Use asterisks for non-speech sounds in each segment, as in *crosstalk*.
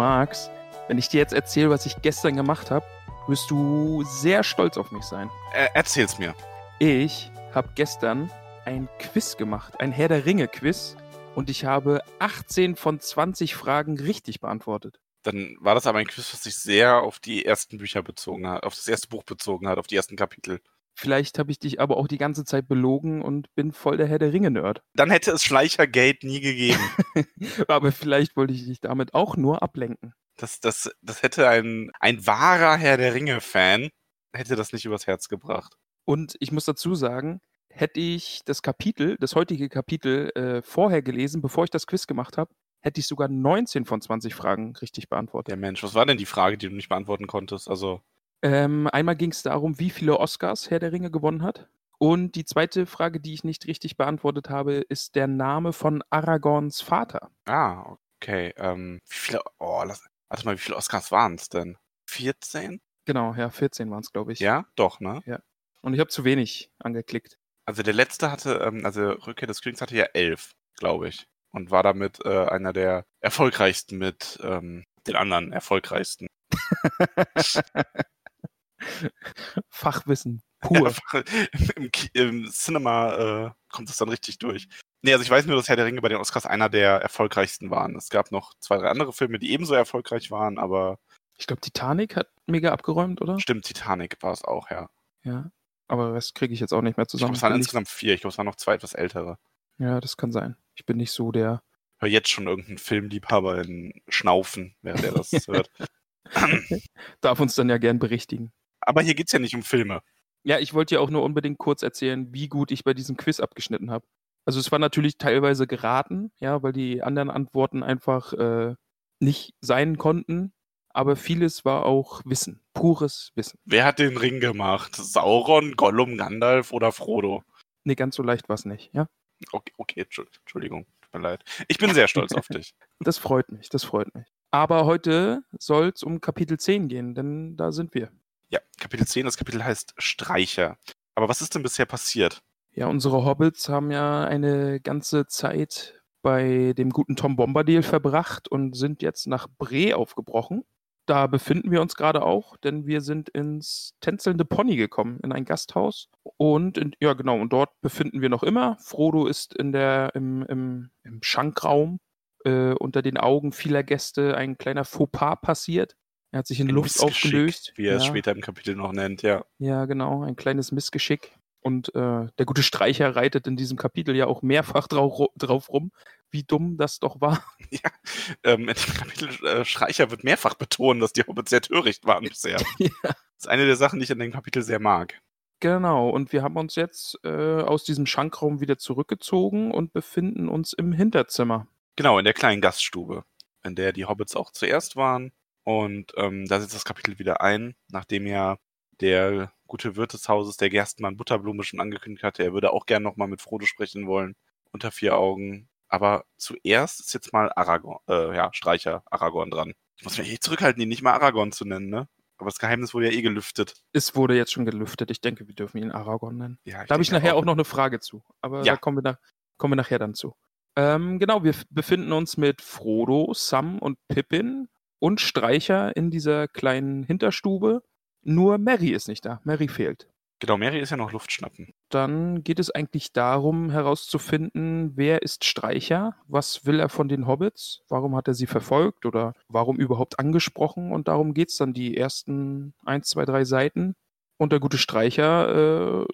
magst, wenn ich dir jetzt erzähle, was ich gestern gemacht habe, wirst du sehr stolz auf mich sein. Äh, erzähl's mir. Ich habe gestern ein Quiz gemacht, ein Herr der Ringe Quiz und ich habe 18 von 20 Fragen richtig beantwortet. Dann war das aber ein Quiz, was sich sehr auf die ersten Bücher bezogen hat, auf das erste Buch bezogen hat, auf die ersten Kapitel. Vielleicht habe ich dich aber auch die ganze Zeit belogen und bin voll der Herr der Ringe Nerd. Dann hätte es Schleichergate nie gegeben. *laughs* aber vielleicht wollte ich dich damit auch nur ablenken. Das, das, das hätte ein, ein wahrer Herr der Ringe-Fan, hätte das nicht übers Herz gebracht. Und ich muss dazu sagen, hätte ich das Kapitel, das heutige Kapitel äh, vorher gelesen, bevor ich das Quiz gemacht habe, hätte ich sogar 19 von 20 Fragen richtig beantwortet. Der Mensch, was war denn die Frage, die du nicht beantworten konntest? Also, Ähm, einmal ging es darum, wie viele Oscars Herr der Ringe gewonnen hat. Und die zweite Frage, die ich nicht richtig beantwortet habe, ist der Name von Aragorns Vater. ah, okay. Ähm, wie viele, oh, lass, warte mal, wie viele Oscars waren es denn? 14? Genau, ja, 14 waren es, glaube ich. Ja, doch, ne? Und ich habe zu wenig angeklickt. Also der letzte hatte, ähm, also Rückkehr des Königs hatte ja elf, glaube ich. Und war damit äh, einer der erfolgreichsten mit ähm, den anderen erfolgreichsten. *laughs* Fachwissen *laughs* pur. Einfach Im, Im Cinema äh, kommt es dann richtig durch. Nee, also ich weiß nur, dass Herr der Ringe bei den Oscars einer der erfolgreichsten waren. Es gab noch zwei, drei andere Filme, die ebenso erfolgreich waren, aber Ich glaube, Titanic hat mega abgeräumt, oder? stimmt, Titanic war es auch, ja. Ja. Aber das kriege ich jetzt auch nicht mehr Ich glaube, zusammen. es waren insgesamt vier. Ich glaube, es waren noch zwei etwas ältere. Ja, das kann sein. Ich bin nicht so der. Hör jetzt schon irgendeinen Filmliebhaber in Schnaufen, während er das *laughs* hört. Darf uns dann ja gern berichtigen. Aber hier geht's ja nicht um Filme. Ja, ich wollte dir auch nur unbedingt kurz erzählen, wie gut ich bei diesem Quiz abgeschnitten habe. Also es war natürlich teilweise geraten, ja, weil die anderen Antworten einfach äh, nicht sein konnten. Aber vieles war auch Wissen, pures Wissen. Wer hat den Ring gemacht? Sauron, Gollum, Gandalf oder Frodo? Nee, ganz so leicht war es nicht, ja. Okay, okay, Entschu- Entschuldigung, tut mir leid. Ich bin sehr stolz auf dich. *laughs* Das freut mich, das freut mich. Aber heute soll es um Kapitel 10 gehen, denn da sind wir. Ja, Kapitel 10, das Kapitel heißt Streicher. Aber was ist denn bisher passiert? Ja, unsere Hobbits haben ja eine ganze Zeit bei dem guten Tom Bombadil verbracht und sind jetzt nach Bre aufgebrochen. Da befinden wir uns gerade auch, denn wir sind ins tänzelnde Pony gekommen, in ein Gasthaus. Und in, ja, genau, und dort befinden wir noch immer. Frodo ist in der, im, im, im Schankraum. Äh, unter den Augen vieler Gäste ein kleiner Fauxpas passiert. Er hat sich in Ein Luft aufgelöst. Wie er es Ja. später im Kapitel noch nennt, ja. Ja, genau, ein kleines Missgeschick. Und äh, der gute Streicher reitet in diesem Kapitel ja auch mehrfach drauf, drauf rum, wie dumm das doch war. *laughs* ja. Ähm, in dem Kapitel äh, Streicher wird mehrfach betonen, dass die Hobbits sehr töricht waren bisher. *laughs* ja. Das ist eine der Sachen, die ich an dem Kapitel sehr mag. Genau, und wir haben uns jetzt äh, aus diesem Schankraum wieder zurückgezogen und befinden uns im Hinterzimmer. Genau, in der kleinen Gaststube, in der die Hobbits auch zuerst waren. Und ähm, da setzt das Kapitel wieder ein, nachdem ja der gute Wirt des Hauses, der Gerstenmann Butterblume, schon angekündigt hatte, er würde auch gern nochmal mit Frodo sprechen wollen, unter vier Augen. Aber zuerst ist jetzt mal Aragorn, äh, ja, Streicher Aragorn dran. Ich muss mich eh zurückhalten, ihn nicht mal Aragorn zu nennen, ne? Aber das Geheimnis wurde ja eh gelüftet. Es wurde jetzt schon gelüftet. Ich denke, wir dürfen ihn Aragorn nennen. Ja, Da habe ich nachher auch noch eine Frage zu. Aber Ja. da kommen wir, nach, kommen wir nachher dann zu. Ähm, genau, wir befinden uns mit Frodo, Sam und Pippin und Streicher in dieser kleinen Hinterstube. Nur Mary ist nicht da. Mary fehlt. Genau, Mary ist ja noch Luftschnappen. Dann geht es eigentlich darum, herauszufinden, wer ist Streicher, was will er von den Hobbits, warum hat er sie verfolgt oder warum überhaupt angesprochen. Und darum geht es dann die ersten 1, 2, 3 Seiten. Und der gute Streicher äh,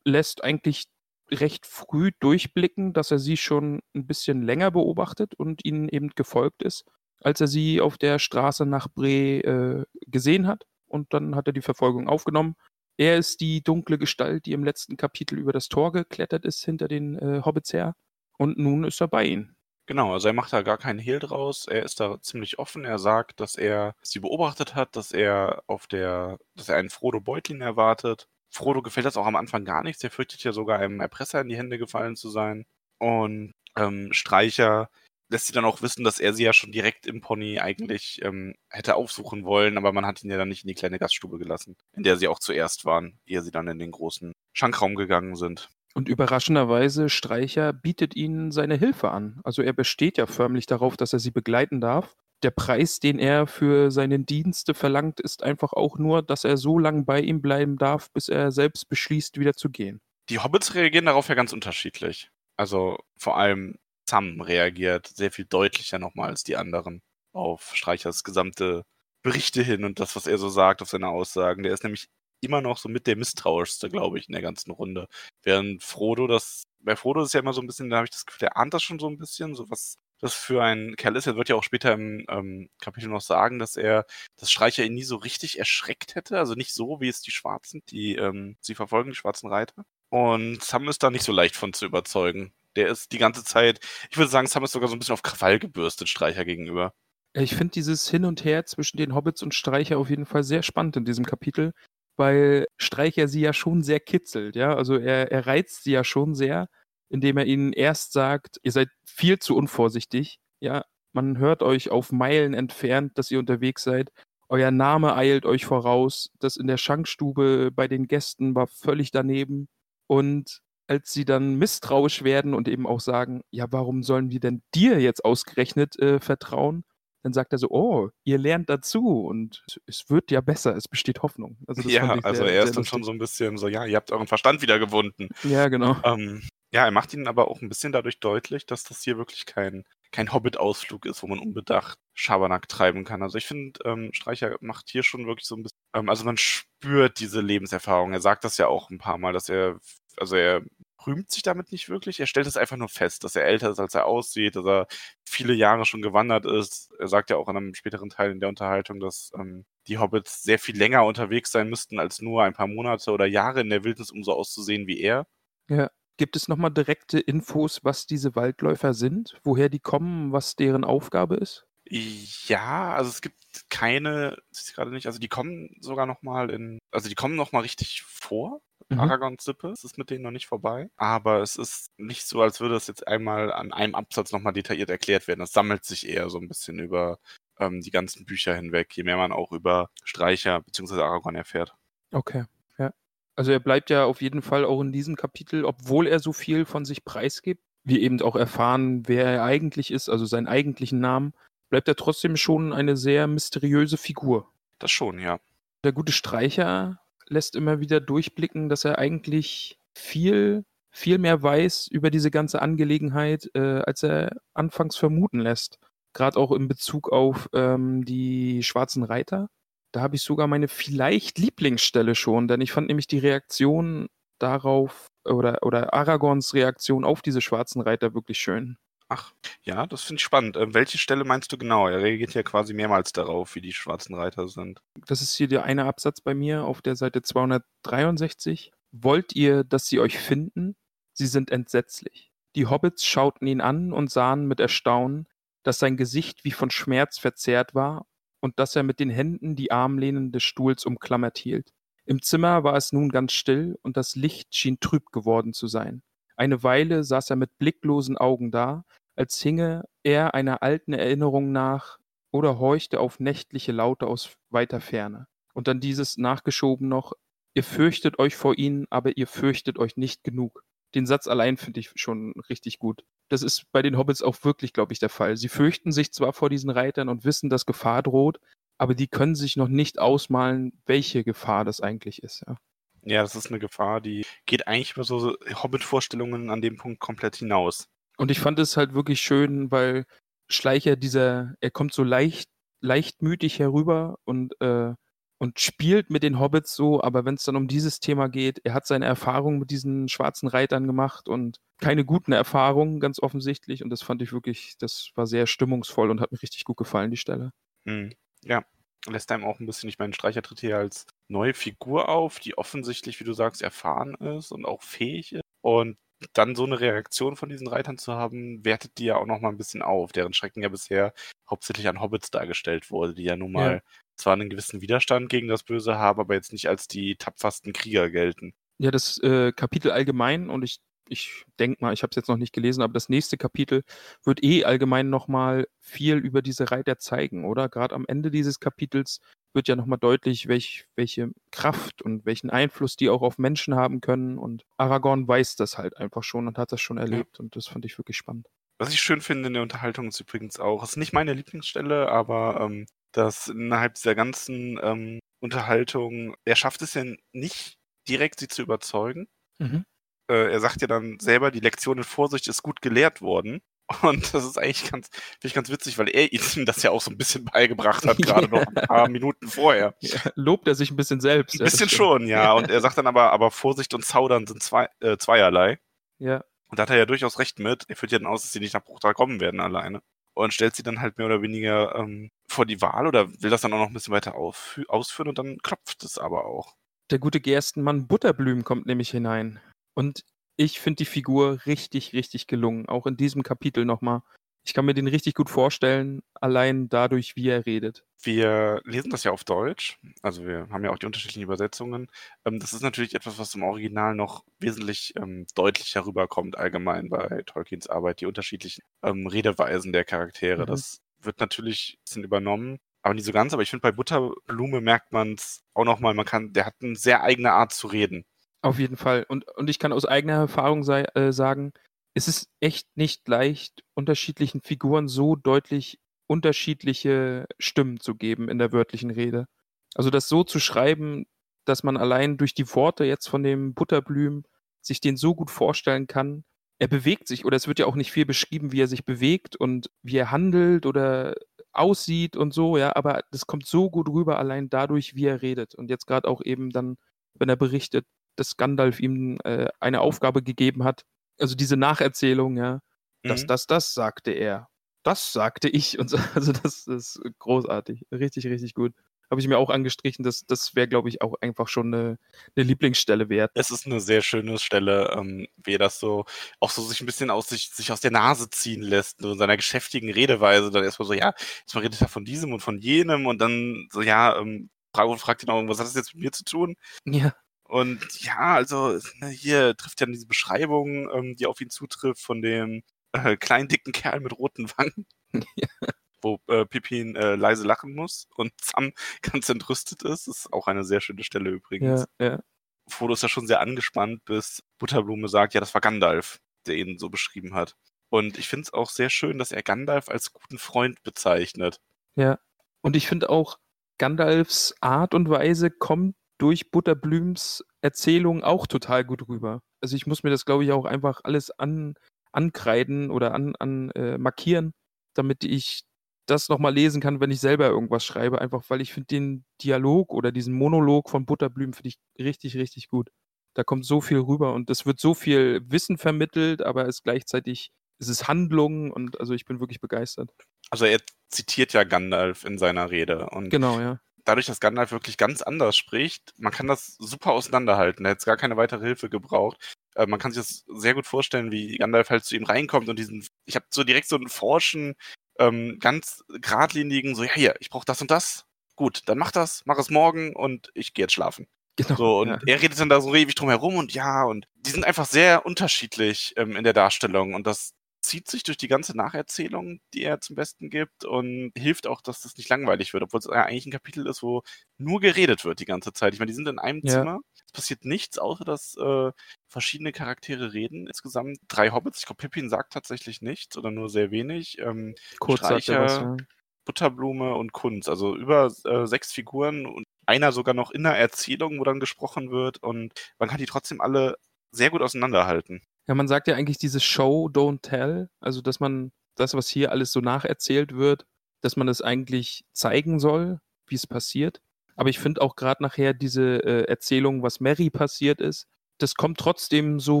lässt eigentlich recht früh durchblicken, dass er sie schon ein bisschen länger beobachtet und ihnen eben gefolgt ist, als er sie auf der Straße nach Bre äh, gesehen hat. Und dann hat er die Verfolgung aufgenommen. Er ist die dunkle Gestalt, die im letzten Kapitel über das Tor geklettert ist, hinter den äh, Hobbits her. Und nun ist er bei ihnen. Genau, also er macht da gar keinen Hehl draus. Er ist da ziemlich offen. Er sagt, dass er sie beobachtet hat, dass er auf der, dass er einen Frodo Beutlin erwartet. Frodo gefällt das auch am Anfang gar nichts. Er fürchtet ja sogar einem Erpresser in die Hände gefallen zu sein. Und ähm, Streicher lässt sie dann auch wissen, dass er sie ja schon direkt im Pony eigentlich ähm, hätte aufsuchen wollen, aber man hat ihn ja dann nicht in die kleine Gaststube gelassen, in der sie auch zuerst waren, ehe sie dann in den großen Schankraum gegangen sind. Und überraschenderweise, Streicher bietet ihnen seine Hilfe an. Also er besteht ja förmlich darauf, dass er sie begleiten darf. Der Preis, den er für seine Dienste verlangt, ist einfach auch nur, dass er so lange bei ihm bleiben darf, bis er selbst beschließt, wieder zu gehen. Die Hobbits reagieren darauf ja ganz unterschiedlich. Also vor allem Sam reagiert sehr viel deutlicher nochmal als die anderen auf Streichers gesamte Berichte hin und das, was er so sagt, auf seine Aussagen. Der ist nämlich immer noch so mit der misstrauischste, glaube ich, in der ganzen Runde. Während Frodo das, bei Frodo ist ja immer so ein bisschen, da habe ich das Gefühl, der ahnt das schon so ein bisschen, so was das für ein Kerl ist. Er wird ja auch später im ähm, Kapitel noch sagen, dass er das Streicher ihn nie so richtig erschreckt hätte. Also nicht so, wie es die Schwarzen, die ähm, sie verfolgen, die schwarzen Reiter. Und Sam ist da nicht so leicht von zu überzeugen. Der ist die ganze Zeit, ich würde sagen, Sam ist sogar so ein bisschen auf Krawall gebürstet Streicher gegenüber. Ich finde dieses Hin und Her zwischen den Hobbits und Streicher auf jeden Fall sehr spannend in diesem Kapitel, weil Streicher sie ja schon sehr kitzelt, ja. Also er, er reizt sie ja schon sehr, indem er ihnen erst sagt, ihr seid viel zu unvorsichtig, ja. Man hört euch auf Meilen entfernt, dass ihr unterwegs seid. Euer Name eilt euch voraus. Das in der Schankstube bei den Gästen war völlig daneben. Und als sie dann misstrauisch werden und eben auch sagen, ja, warum sollen wir denn dir jetzt ausgerechnet äh, vertrauen? Dann sagt er so, oh, ihr lernt dazu und es wird ja besser, es besteht Hoffnung. Also ja, also sehr, er ist dann schon so ein bisschen so, ja, ihr habt euren Verstand wieder gewunden. Ja, genau. Ähm, ja, er macht ihnen aber auch ein bisschen dadurch deutlich, dass das hier wirklich kein, kein Hobbit-Ausflug ist, wo man unbedacht Schabernack treiben kann. Also ich finde, ähm, Streicher macht hier schon wirklich so ein bisschen, ähm, also man spürt diese Lebenserfahrung. Er sagt das ja auch ein paar Mal, dass er, also er rühmt sich damit nicht wirklich. Er stellt es einfach nur fest, dass er älter ist, als er aussieht, dass er viele Jahre schon gewandert ist. Er sagt ja auch in einem späteren Teil in der Unterhaltung, dass ähm, die Hobbits sehr viel länger unterwegs sein müssten, als nur ein paar Monate oder Jahre in der Wildnis, um so auszusehen wie er. Ja. Gibt es nochmal direkte Infos, was diese Waldläufer sind? Woher die kommen, was deren Aufgabe ist? Ja, also es gibt keine, ich gerade nicht, also die kommen sogar nochmal in, also die kommen nochmal richtig vor mhm. Aragons Sippe. Es ist mit denen noch nicht vorbei. Aber es ist nicht so, als würde es jetzt einmal an einem Absatz nochmal detailliert erklärt werden. Es sammelt sich eher so ein bisschen über ähm, die ganzen Bücher hinweg, je mehr man auch über Streicher bzw. Aragon erfährt. Okay, ja. Also er bleibt ja auf jeden Fall auch in diesem Kapitel, obwohl er so viel von sich preisgibt, wir eben auch erfahren, wer er eigentlich ist, also seinen eigentlichen Namen, bleibt er trotzdem schon eine sehr mysteriöse Figur. Das schon, ja. Der gute Streicher lässt immer wieder durchblicken, dass er eigentlich viel, viel mehr weiß über diese ganze Angelegenheit, äh, als er anfangs vermuten lässt. Gerade auch in Bezug auf ähm, die schwarzen Reiter. Da habe ich sogar meine vielleicht Lieblingsstelle schon, denn ich fand nämlich die Reaktion darauf oder, oder Aragons Reaktion auf diese schwarzen Reiter wirklich schön. Ach, ja, das finde ich spannend. Ähm, welche Stelle meinst du genau? Er reagiert ja quasi mehrmals darauf, wie die schwarzen Reiter sind. Das ist hier der eine Absatz bei mir auf der Seite 263. Wollt ihr, dass sie euch finden? Sie sind entsetzlich. Die Hobbits schauten ihn an und sahen mit Erstaunen, dass sein Gesicht wie von Schmerz verzerrt war und dass er mit den Händen die Armlehnen des Stuhls umklammert hielt. Im Zimmer war es nun ganz still und das Licht schien trüb geworden zu sein. Eine Weile saß er mit blicklosen Augen da, als hinge er einer alten Erinnerung nach oder horchte auf nächtliche Laute aus weiter Ferne. Und dann dieses nachgeschoben noch, ihr fürchtet euch vor ihnen, aber ihr fürchtet euch nicht genug. Den Satz allein finde ich schon richtig gut. Das ist bei den Hobbits auch wirklich, glaube ich, der Fall. Sie fürchten sich zwar vor diesen Reitern und wissen, dass Gefahr droht, aber die können sich noch nicht ausmalen, welche Gefahr das eigentlich ist. Ja. Ja, das ist eine Gefahr, die geht eigentlich über so Hobbit-Vorstellungen an dem Punkt komplett hinaus. Und ich fand es halt wirklich schön, weil Schleicher dieser, er kommt so leicht, leichtmütig herüber und äh, und spielt mit den Hobbits so, aber wenn es dann um dieses Thema geht, er hat seine Erfahrungen mit diesen schwarzen Reitern gemacht und keine guten Erfahrungen, ganz offensichtlich. Und das fand ich wirklich, das war sehr stimmungsvoll und hat mir richtig gut gefallen, die Stelle. Mhm. Ja, lässt einem auch ein bisschen, ich meine, Streicher tritt hier als neue Figur auf, die offensichtlich, wie du sagst, erfahren ist und auch fähig ist. Und dann so eine Reaktion von diesen Reitern zu haben, wertet die ja auch noch mal ein bisschen auf, deren Schrecken ja bisher hauptsächlich an Hobbits dargestellt wurde, die ja nun mal ja. zwar einen gewissen Widerstand gegen das Böse haben, aber jetzt nicht als die tapfersten Krieger gelten. Ja, das äh, Kapitel allgemein und ich ich denke mal, ich habe es jetzt noch nicht gelesen, aber das nächste Kapitel wird eh allgemein nochmal viel über diese Reiter zeigen, oder? Gerade am Ende dieses Kapitels wird ja nochmal deutlich, welch, welche Kraft und welchen Einfluss die auch auf Menschen haben können. Und Aragorn weiß das halt einfach schon und hat das schon erlebt. Ja. Und das fand ich wirklich spannend. Was ich schön finde in der Unterhaltung ist übrigens auch, ist nicht meine Lieblingsstelle, aber ähm, dass innerhalb dieser ganzen ähm, Unterhaltung, er schafft es ja nicht direkt, sie zu überzeugen. Mhm äh, er sagt ja dann selber, die Lektion in Vorsicht ist gut gelehrt worden. *laughs* Und das ist eigentlich ganz, finde ich ganz witzig, weil er ihm *laughs* das ja auch so ein bisschen beigebracht hat, gerade noch ein paar *laughs* Minuten vorher. Ja, lobt er sich ein bisschen selbst. Ein bisschen schon, ja. Und er sagt dann aber, aber Vorsicht und Zaudern sind zwei, äh, zweierlei. Ja. Und da hat er ja durchaus recht mit. Er führt ja dann aus, dass sie nicht nach Bruchtal kommen werden alleine. Und stellt sie dann halt mehr oder weniger ähm, vor die Wahl oder will das dann auch noch ein bisschen weiter ausführen und dann klopft es aber auch. Der gute Gerstenmann Butterblüm kommt nämlich hinein. Und ich finde die Figur richtig, richtig gelungen. Auch in diesem Kapitel nochmal. Ich kann mir den richtig gut vorstellen, allein dadurch, wie er redet. Wir lesen das ja auf Deutsch, also wir haben ja auch die unterschiedlichen Übersetzungen. Ähm, das ist natürlich etwas, was im Original noch wesentlich ähm, deutlicher rüberkommt, allgemein bei Tolkiens Arbeit, die unterschiedlichen ähm, Redeweisen der Charaktere. Mhm. Das wird natürlich ein bisschen übernommen, aber nicht so ganz. Aber ich finde, bei Butterblume merkt man es auch nochmal, man kann, der hat eine sehr eigene Art zu reden. Auf jeden Fall. Und, und ich kann aus eigener Erfahrung sei, äh, sagen, es ist echt nicht leicht, unterschiedlichen Figuren so deutlich unterschiedliche Stimmen zu geben in der wörtlichen Rede. Also das so zu schreiben, dass man allein durch die Worte jetzt von dem Butterblüm sich den so gut vorstellen kann. Er bewegt sich, oder es wird ja auch nicht viel beschrieben, wie er sich bewegt und wie er handelt oder aussieht und so, ja, aber das kommt so gut rüber, allein dadurch, wie er redet. Und jetzt gerade auch eben dann, wenn er berichtet, dass Gandalf ihm äh, eine Aufgabe gegeben hat. Also diese Nacherzählung, ja. Mhm. Das, das, das sagte er. Das sagte ich. Und so, *laughs* also das ist großartig. Richtig, richtig gut. Habe ich mir auch angestrichen, das, das wäre, glaube ich, auch einfach schon eine, eine, Lieblingsstelle wert. Es ist eine sehr schöne Stelle, ähm, wie er das so auch so sich ein bisschen aus sich, sich aus der Nase ziehen lässt, so in seiner geschäftigen Redeweise. Dann erstmal so, ja, jetzt mal redet er von diesem und von jenem und dann so, ja, ähm, fragt ihn auch, was hat das jetzt mit mir zu tun? Ja. Und ja, also ne, hier trifft ja diese Beschreibung, ähm, die auf ihn zutrifft, von dem äh, kleinen, dicken Kerl mit roten Wangen. Ja. *laughs* Wo äh, Pippin äh, leise lachen muss und Sam *laughs* ganz entrüstet ist. Das ist auch eine sehr schöne Stelle übrigens. Ja, ja. Frodo ist ja schon sehr angespannt, bis Butterblume sagt, ja, das war Gandalf, der ihn so beschrieben hat. Und ich finde es auch sehr schön, dass er Gandalf als guten Freund bezeichnet. Ja. Und ich finde auch, Gandalfs Art und Weise kommt durch Butterblüms Erzählung auch total gut rüber. Also ich muss mir das, glaube ich, auch einfach alles an, ankreiden oder an, an äh, markieren, damit ich das nochmal lesen kann, wenn ich selber irgendwas schreibe, einfach weil ich finde den Dialog oder diesen Monolog von Butterblüm finde ich richtig, richtig gut. Da kommt so viel rüber und es wird so viel Wissen vermittelt, aber es gleichzeitig es ist Handlung und also ich bin wirklich begeistert. Also er zitiert ja Gandalf in seiner Rede und genau, ja dadurch, dass Gandalf wirklich ganz anders spricht, man kann das super auseinanderhalten. Er hätte gar keine weitere Hilfe gebraucht. Äh, man kann sich das sehr gut vorstellen, wie Gandalf halt zu ihm reinkommt und diesen, ich habe so direkt so einen forschen, ähm, ganz geradlinigen, so, ja, hier, ich brauche das und das. Gut, dann mach das, mach es morgen und ich gehe jetzt schlafen. Genau, so, und ja. er redet dann da so ewig drum herum und ja, und die sind einfach sehr unterschiedlich ähm, in der Darstellung und das zieht sich durch die ganze Nacherzählung, die er zum Besten gibt und hilft auch, dass das nicht langweilig wird, obwohl es ja eigentlich ein Kapitel ist, wo nur geredet wird die ganze Zeit. Ich meine, die sind in einem ja. Zimmer. Es passiert nichts, außer dass äh, verschiedene Charaktere reden. Insgesamt drei Hobbits. Ich glaube, Pippin sagt tatsächlich nichts oder nur sehr wenig. Ähm, Kurz Streicher, was, ja. Butterblume und Kunz. Also über äh, sechs Figuren und einer sogar noch in der Erzählung, wo dann gesprochen wird. Und man kann die trotzdem alle sehr gut auseinanderhalten. Ja, man sagt ja eigentlich dieses Show, don't tell. Also, dass man das, was hier alles so nacherzählt wird, dass man es eigentlich zeigen soll, wie es passiert. Aber ich finde auch gerade nachher diese äh, Erzählung, was Mary passiert ist, das kommt trotzdem so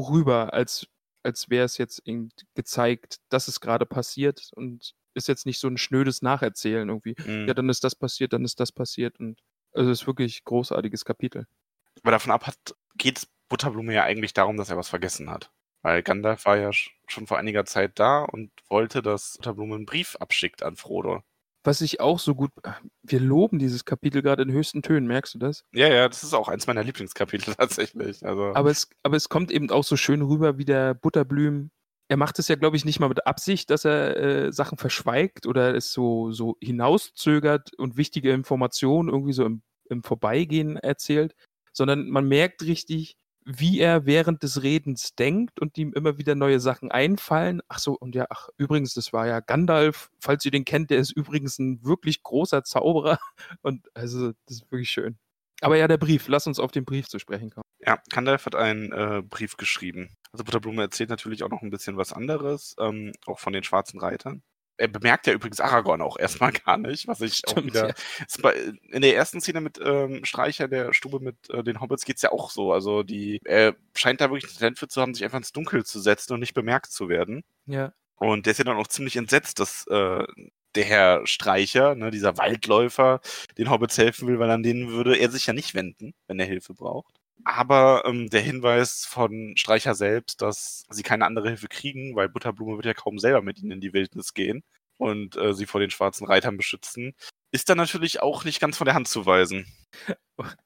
rüber, als, als wäre es jetzt gezeigt, dass es gerade passiert und ist jetzt nicht so ein schnödes Nacherzählen irgendwie. Mhm. Ja, dann ist das passiert, dann ist das passiert und also es ist wirklich ein großartiges Kapitel. Aber davon ab hat, geht Butterblume ja eigentlich darum, dass er was vergessen hat. Weil Gandalf war ja schon vor einiger Zeit da und wollte, dass Butterblume einen Brief abschickt an Frodo. Was ich auch so gut. Wir loben dieses Kapitel gerade in höchsten Tönen, merkst du das? Ja, ja, das ist auch eins meiner Lieblingskapitel *laughs* tatsächlich. Also. Aber, es, aber es kommt eben auch so schön rüber, wie der Butterblüm. Er macht es ja, glaube ich, nicht mal mit Absicht, dass er äh, Sachen verschweigt oder es so, so hinauszögert und wichtige Informationen irgendwie so im, im Vorbeigehen erzählt, sondern man merkt richtig, wie er während des Redens denkt und ihm immer wieder neue Sachen einfallen. Ach so, und ja, ach, übrigens, das war ja Gandalf, falls ihr den kennt, der ist übrigens ein wirklich großer Zauberer. *laughs* Und also, das ist wirklich schön. Aber ja, der Brief, lass uns auf den Brief zu sprechen kommen. Ja, Gandalf hat einen äh, Brief geschrieben. Also Butterblume erzählt natürlich auch noch ein bisschen was anderes, ähm, auch von den schwarzen Reitern er bemerkt ja übrigens Aragorn auch erstmal *laughs* gar nicht, was ich Stimmt, auch wieder. Ja. Bei, in der ersten Szene mit ähm, Streicher der Stube mit äh, den Hobbits geht es ja auch so. Also die, er scheint da wirklich ein Talent für zu haben, sich einfach ins Dunkel zu setzen und nicht bemerkt zu werden. Ja. Und der ist ja dann auch ziemlich entsetzt, dass äh, der Herr Streicher, ne, dieser Waldläufer, den Hobbits helfen will, weil an denen würde er sich ja nicht wenden, wenn er Hilfe braucht. Aber ähm, der Hinweis von Streicher selbst, dass sie keine andere Hilfe kriegen, weil Butterblume wird ja kaum selber mit ihnen in die Wildnis gehen und äh, sie vor den schwarzen Reitern beschützen, ist dann natürlich auch nicht ganz von der Hand zu weisen. *laughs*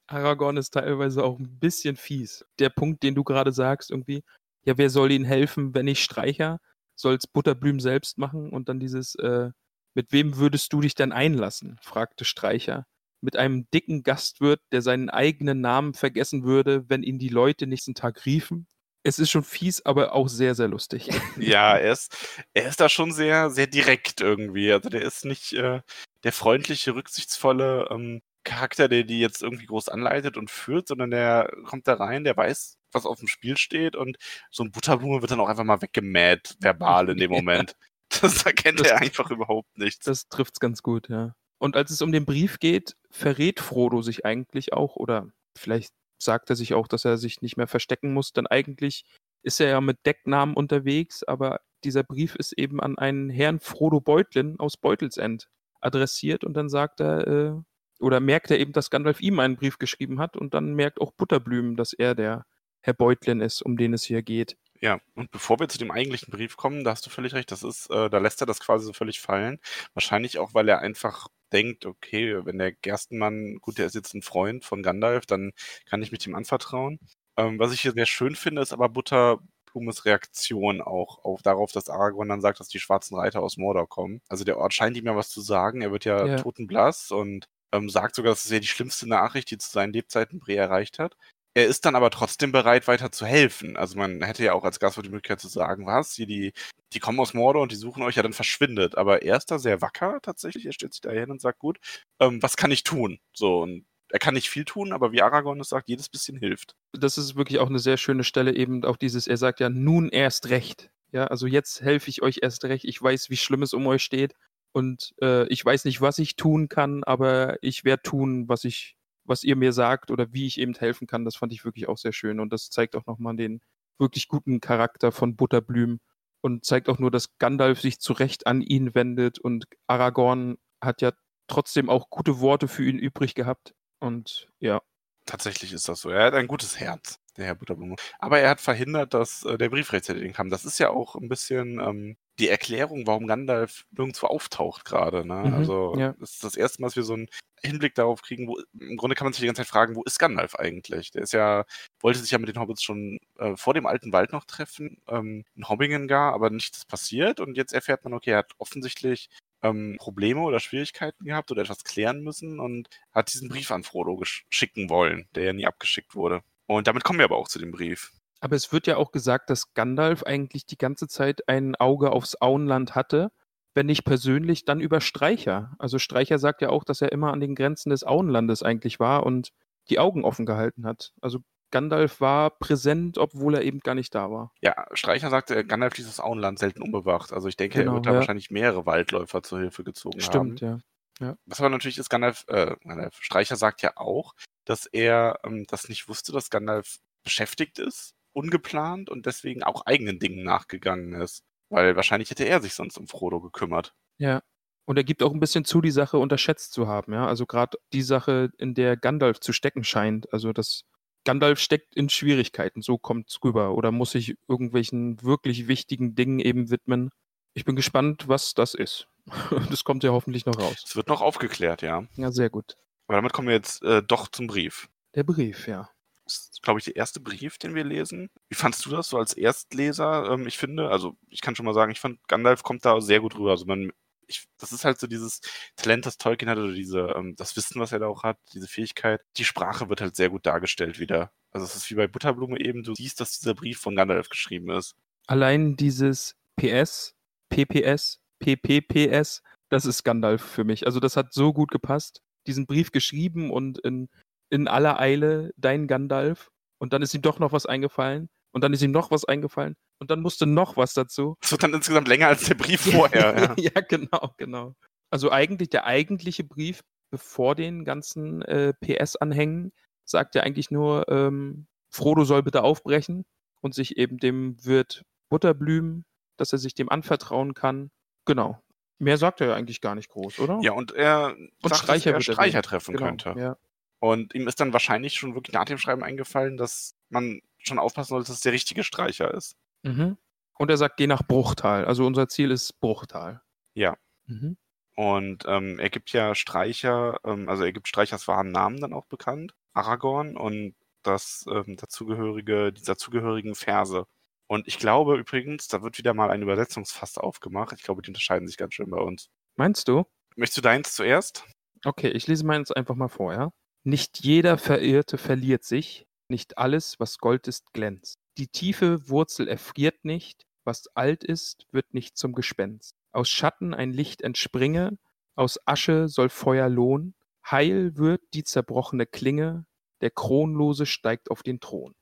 Aragorn ist teilweise auch ein bisschen fies. Der Punkt, den du gerade sagst, irgendwie, ja, wer soll ihnen helfen, wenn ich Streicher? Soll es Butterblüm selbst machen? Und dann dieses, äh, mit wem würdest du dich denn einlassen? fragte Streicher mit einem dicken Gastwirt, der seinen eigenen Namen vergessen würde, wenn ihn die Leute nächsten Tag riefen. Es ist schon fies, aber auch sehr, sehr lustig. *laughs* Ja, er ist, er ist da schon sehr, sehr direkt irgendwie. Also der ist nicht äh, der freundliche, rücksichtsvolle ähm, Charakter, der die jetzt irgendwie groß anleitet und führt, sondern der kommt da rein, der weiß, was auf dem Spiel steht und so ein Butterblume wird dann auch einfach mal weggemäht, verbal in dem *laughs* Moment. Das erkennt das, er einfach überhaupt nicht. Das trifft's ganz gut, ja. Und als es um den Brief geht, verrät Frodo sich eigentlich auch, oder vielleicht sagt er sich auch, dass er sich nicht mehr verstecken muss, denn eigentlich ist er ja mit Decknamen unterwegs, aber dieser Brief ist eben an einen Herrn Frodo Beutlin aus Beutelsend adressiert und dann sagt er, äh, oder merkt er eben, dass Gandalf ihm einen Brief geschrieben hat und dann merkt auch Butterblüm, dass er der Herr Beutlin ist, um den es hier geht. Ja, und bevor wir zu dem eigentlichen Brief kommen, da hast du völlig recht, das ist, äh, da lässt er das quasi so völlig fallen. Wahrscheinlich auch, weil er einfach denkt, okay, wenn der Gerstenmann, gut, der ist jetzt ein Freund von Gandalf, dann kann ich mich ihm anvertrauen. Ähm, was ich hier sehr schön finde, ist aber Butterblumes Reaktion auch auf darauf, dass Aragorn dann sagt, dass die schwarzen Reiter aus Mordor kommen. Also der Ort scheint ihm ja was zu sagen. Er wird ja, ja. totenblass und ähm, sagt sogar, das ist ja die schlimmste Nachricht, die zu seinen Lebzeiten Bre erreicht hat. Er ist dann aber trotzdem bereit, weiter zu helfen. Also man hätte ja auch als Gastwirt die Möglichkeit zu sagen, was, die, die, die kommen aus Mordor und die suchen euch, ja dann verschwindet. Aber er ist da sehr wacker tatsächlich. Er stellt sich da hin und sagt, gut, ähm, was kann ich tun? So, und er kann nicht viel tun, aber wie Aragorn es sagt, jedes bisschen hilft. Das ist wirklich auch eine sehr schöne Stelle, eben auch dieses, er sagt ja, nun erst recht. Ja, also jetzt helfe ich euch erst recht. Ich weiß, wie schlimm es um euch steht. Und äh, ich weiß nicht, was ich tun kann, aber ich werde tun, was ich was ihr mir sagt oder wie ich eben helfen kann, das fand ich wirklich auch sehr schön. Und das zeigt auch nochmal den wirklich guten Charakter von Butterblüm und zeigt auch nur, dass Gandalf sich zu Recht an ihn wendet und Aragorn hat ja trotzdem auch gute Worte für ihn übrig gehabt. Und ja. Tatsächlich ist das so. Er hat ein gutes Herz, der Herr Butterblume. Aber er hat verhindert, dass äh, der Brief rechtzeitig kam. Das ist ja auch ein bisschen ähm, die Erklärung, warum Gandalf nirgendwo auftaucht gerade. Ne? Mhm, also ja. das ist das erste Mal, dass wir so einen Hinblick darauf kriegen, wo im Grunde kann man sich die ganze Zeit fragen, wo ist Gandalf eigentlich? Der ist ja, wollte sich ja mit den Hobbits schon äh, vor dem alten Wald noch treffen, ähm, in Hobbingen gar, aber nichts passiert und jetzt erfährt man, okay, er hat offensichtlich ähm, Probleme oder Schwierigkeiten gehabt oder etwas klären müssen und hat diesen Brief an Frodo schicken wollen, der ja nie abgeschickt wurde. Und damit kommen wir aber auch zu dem Brief. Aber es wird ja auch gesagt, dass Gandalf eigentlich die ganze Zeit ein Auge aufs Auenland hatte, wenn nicht persönlich, dann über Streicher. Also Streicher sagt ja auch, dass er immer an den Grenzen des Auenlandes eigentlich war und die Augen offen gehalten hat. Also Gandalf war präsent, obwohl er eben gar nicht da war. Ja, Streicher sagte, Gandalf ließ das Auenland selten unbewacht. Also ich denke, genau, er wird da ja. wahrscheinlich mehrere Waldläufer zur Hilfe gezogen Stimmt, haben. Stimmt, ja. Ja. Was aber natürlich ist, Gandalf, äh, Gandalf Streicher sagt ja auch, dass er ähm, das nicht wusste, dass Gandalf beschäftigt ist, ungeplant und deswegen auch eigenen Dingen nachgegangen ist. Weil wahrscheinlich hätte er sich sonst um Frodo gekümmert. Ja. Und er gibt auch ein bisschen zu, die Sache unterschätzt zu haben, ja. Also gerade die Sache, in der Gandalf zu stecken scheint. Also das Gandalf steckt in Schwierigkeiten, so kommt's rüber. Oder muss sich irgendwelchen wirklich wichtigen Dingen eben widmen. Ich bin gespannt, was das ist. *laughs* Das kommt ja hoffentlich noch raus. Es wird noch aufgeklärt, ja. Ja, sehr gut. Aber damit kommen wir jetzt äh, doch zum Brief. Der Brief, ja. Ist, glaube ich, der erste Brief, den wir lesen. Wie fandst du das so als Erstleser? Ähm, ich finde, also ich kann schon mal sagen, ich fand, Gandalf kommt da sehr gut rüber. Also man, ich, das ist halt so dieses Talent, das Tolkien hat, oder diese, ähm, das Wissen, was er da auch hat, diese Fähigkeit. Die Sprache wird halt sehr gut dargestellt wieder. Also es ist wie bei Butterblume eben, du siehst, dass dieser Brief von Gandalf geschrieben ist. Allein dieses PS, PPS, PPPS, das ist Gandalf für mich. Also das hat so gut gepasst. Diesen Brief geschrieben und in, in aller Eile dein Gandalf. Und dann ist ihm doch noch was eingefallen. Und dann ist ihm noch was eingefallen. Und dann musste noch was dazu. Es wird dann insgesamt länger als der Brief vorher. ja. *laughs* ja, genau, genau. Also eigentlich der eigentliche Brief, bevor den ganzen äh, PS-Anhängen, sagt ja eigentlich nur, ähm, Frodo soll bitte aufbrechen und sich eben dem Wirt Butterblümen, dass er sich dem anvertrauen kann. Genau. Mehr sagt er ja eigentlich gar nicht groß, oder? Ja, und er Und sagt, Streicher dass er Streicher treffen genau. könnte. Ja. Und ihm ist dann wahrscheinlich schon wirklich nach dem Schreiben eingefallen, dass man schon aufpassen sollte, dass es der richtige Streicher ist. Mhm. Und er sagt, geh nach Bruchtal. Also unser Ziel ist Bruchtal. Ja. Mhm. Und ähm, er gibt ja Streicher, ähm, also er gibt Streichers wahren Namen dann auch bekannt, Aragorn und das ähm, dazugehörige, die dazugehörigen Verse. Und ich glaube übrigens, da wird wieder mal ein Übersetzungsfass aufgemacht. Ich glaube, die unterscheiden sich ganz schön bei uns. Meinst du? Möchtest du deins zuerst? Okay, ich lese meins einfach mal vor, ja? Nicht jeder Verirrte verliert sich, nicht alles, was Gold ist, glänzt. Die tiefe Wurzel erfriert nicht, was alt ist, wird nicht zum Gespenst. Aus Schatten ein Licht entspringe, aus Asche soll Feuer lohn, heil wird die zerbrochene Klinge, der Kronlose steigt auf den Thron.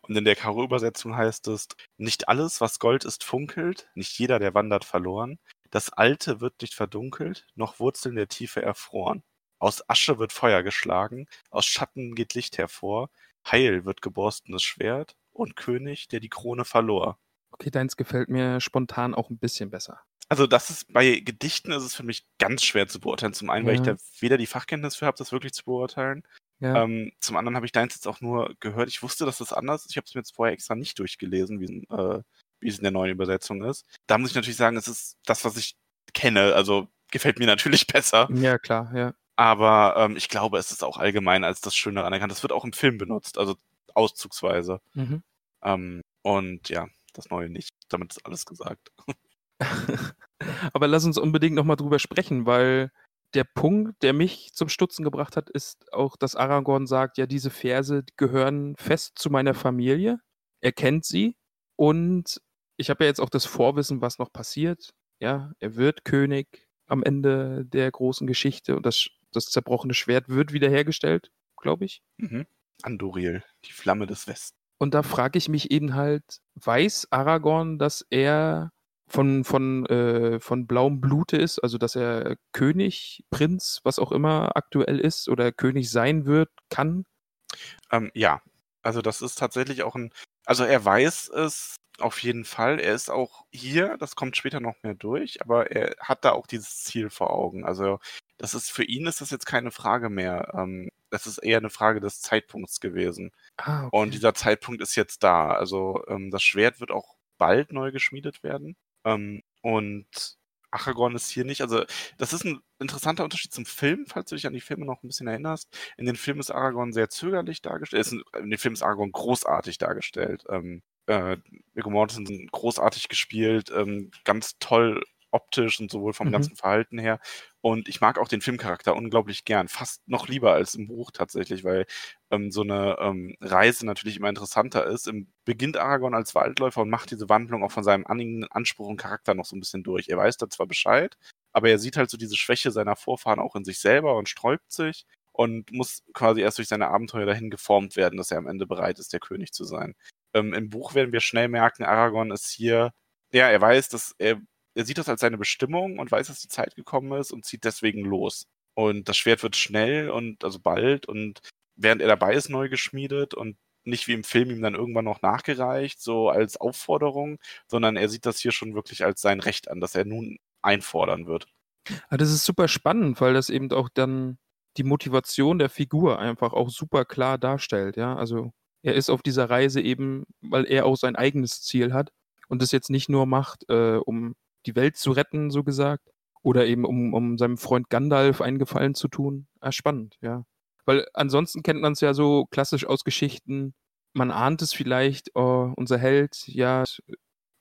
Und in der Karo-Übersetzung heißt es, nicht alles, was Gold ist, funkelt, nicht jeder, der wandert, verloren. Das Alte wird nicht verdunkelt, noch Wurzeln der Tiefe erfroren. Aus Asche wird Feuer geschlagen, aus Schatten geht Licht hervor, heil wird geborstenes Schwert und König, der die Krone verlor. Okay, deins gefällt mir spontan auch ein bisschen besser. Also das ist bei Gedichten ist es für mich ganz schwer zu beurteilen. Zum einen, weil ich Ja. da weder die Fachkenntnis für habe, das wirklich zu beurteilen. Ja. Ähm, zum anderen habe ich deins jetzt auch nur gehört. Ich wusste, dass das anders ist. Ich habe es mir jetzt vorher extra nicht durchgelesen, wie, äh, wie es in der neuen Übersetzung ist. Da muss ich natürlich sagen, es ist das, was ich kenne. Also gefällt mir natürlich *laughs* besser. ja, klar, ja. Aber ähm, ich glaube, es ist auch allgemein als das Schöne anerkannt. Das wird auch im Film benutzt, also auszugsweise. Mhm. Ähm, und ja, das Neue nicht. Damit ist alles gesagt. *laughs* Aber lass uns unbedingt nochmal drüber sprechen, weil der Punkt, der mich zum Stutzen gebracht hat, ist auch, dass Aragorn sagt, ja, diese Verse gehören fest zu meiner Familie. Er kennt sie und ich habe ja jetzt auch das Vorwissen, was noch passiert. Ja, er wird König am Ende der großen Geschichte und das, das zerbrochene Schwert wird wiederhergestellt, glaube ich. Mhm. Andoril, die Flamme des Westens. Und da frage ich mich eben halt, weiß Aragorn, dass er von, von, äh, von blauem Blute ist, also dass er König, Prinz, was auch immer aktuell ist oder König sein wird, kann? Ähm, ja, also das ist tatsächlich auch ein, also er weiß es auf jeden Fall. Er ist auch hier, das kommt später noch mehr durch, aber er hat da auch dieses Ziel vor Augen. Also das ist für ihn ist das jetzt keine Frage mehr. Ähm, das ist eher eine Frage des Zeitpunkts gewesen. Ah, Und dieser Zeitpunkt ist jetzt da. Also ähm, das Schwert wird auch bald neu geschmiedet werden. Ähm, und Aragorn ist hier nicht. Also das ist ein interessanter Unterschied zum Film, falls du dich an die Filme noch ein bisschen erinnerst. In den Filmen ist Aragorn sehr zögerlich dargestellt. In den Filmen ist Aragorn großartig dargestellt. Ähm, äh, Viggo Mortensen großartig gespielt, ähm, ganz toll optisch und sowohl vom Mhm. ganzen Verhalten her. Und ich mag auch den Filmcharakter unglaublich gern. Fast noch lieber als im Buch tatsächlich, weil ähm, so eine ähm, Reise natürlich immer interessanter ist. Im beginnt Aragorn als Waldläufer und macht diese Wandlung auch von seinem anliegenden Anspruch und Charakter noch so ein bisschen durch. Er weiß da zwar Bescheid, aber er sieht halt so diese Schwäche seiner Vorfahren auch in sich selber und sträubt sich und muss quasi erst durch seine Abenteuer dahin geformt werden, dass er am Ende bereit ist, der König zu sein. Ähm, Im Buch werden wir schnell merken, Aragorn ist hier, ja, er weiß, dass er er sieht das als seine Bestimmung und weiß, dass die Zeit gekommen ist und zieht deswegen los. Und das Schwert wird schnell und also bald und während er dabei ist, neu geschmiedet und nicht wie im Film ihm dann irgendwann noch nachgereicht, so als Aufforderung, sondern er sieht das hier schon wirklich als sein Recht an, dass er nun einfordern wird. Ja, das ist super spannend, weil das eben auch dann die Motivation der Figur einfach auch super klar darstellt, ja. Also er ist auf dieser Reise eben, weil er auch sein eigenes Ziel hat und das jetzt nicht nur macht, äh, um die Welt zu retten, so gesagt, oder eben um, um seinem Freund Gandalf einen Gefallen zu tun. Ah, spannend, ja. Weil ansonsten kennt man es ja so klassisch aus Geschichten. Man ahnt es vielleicht, oh, unser Held, ja,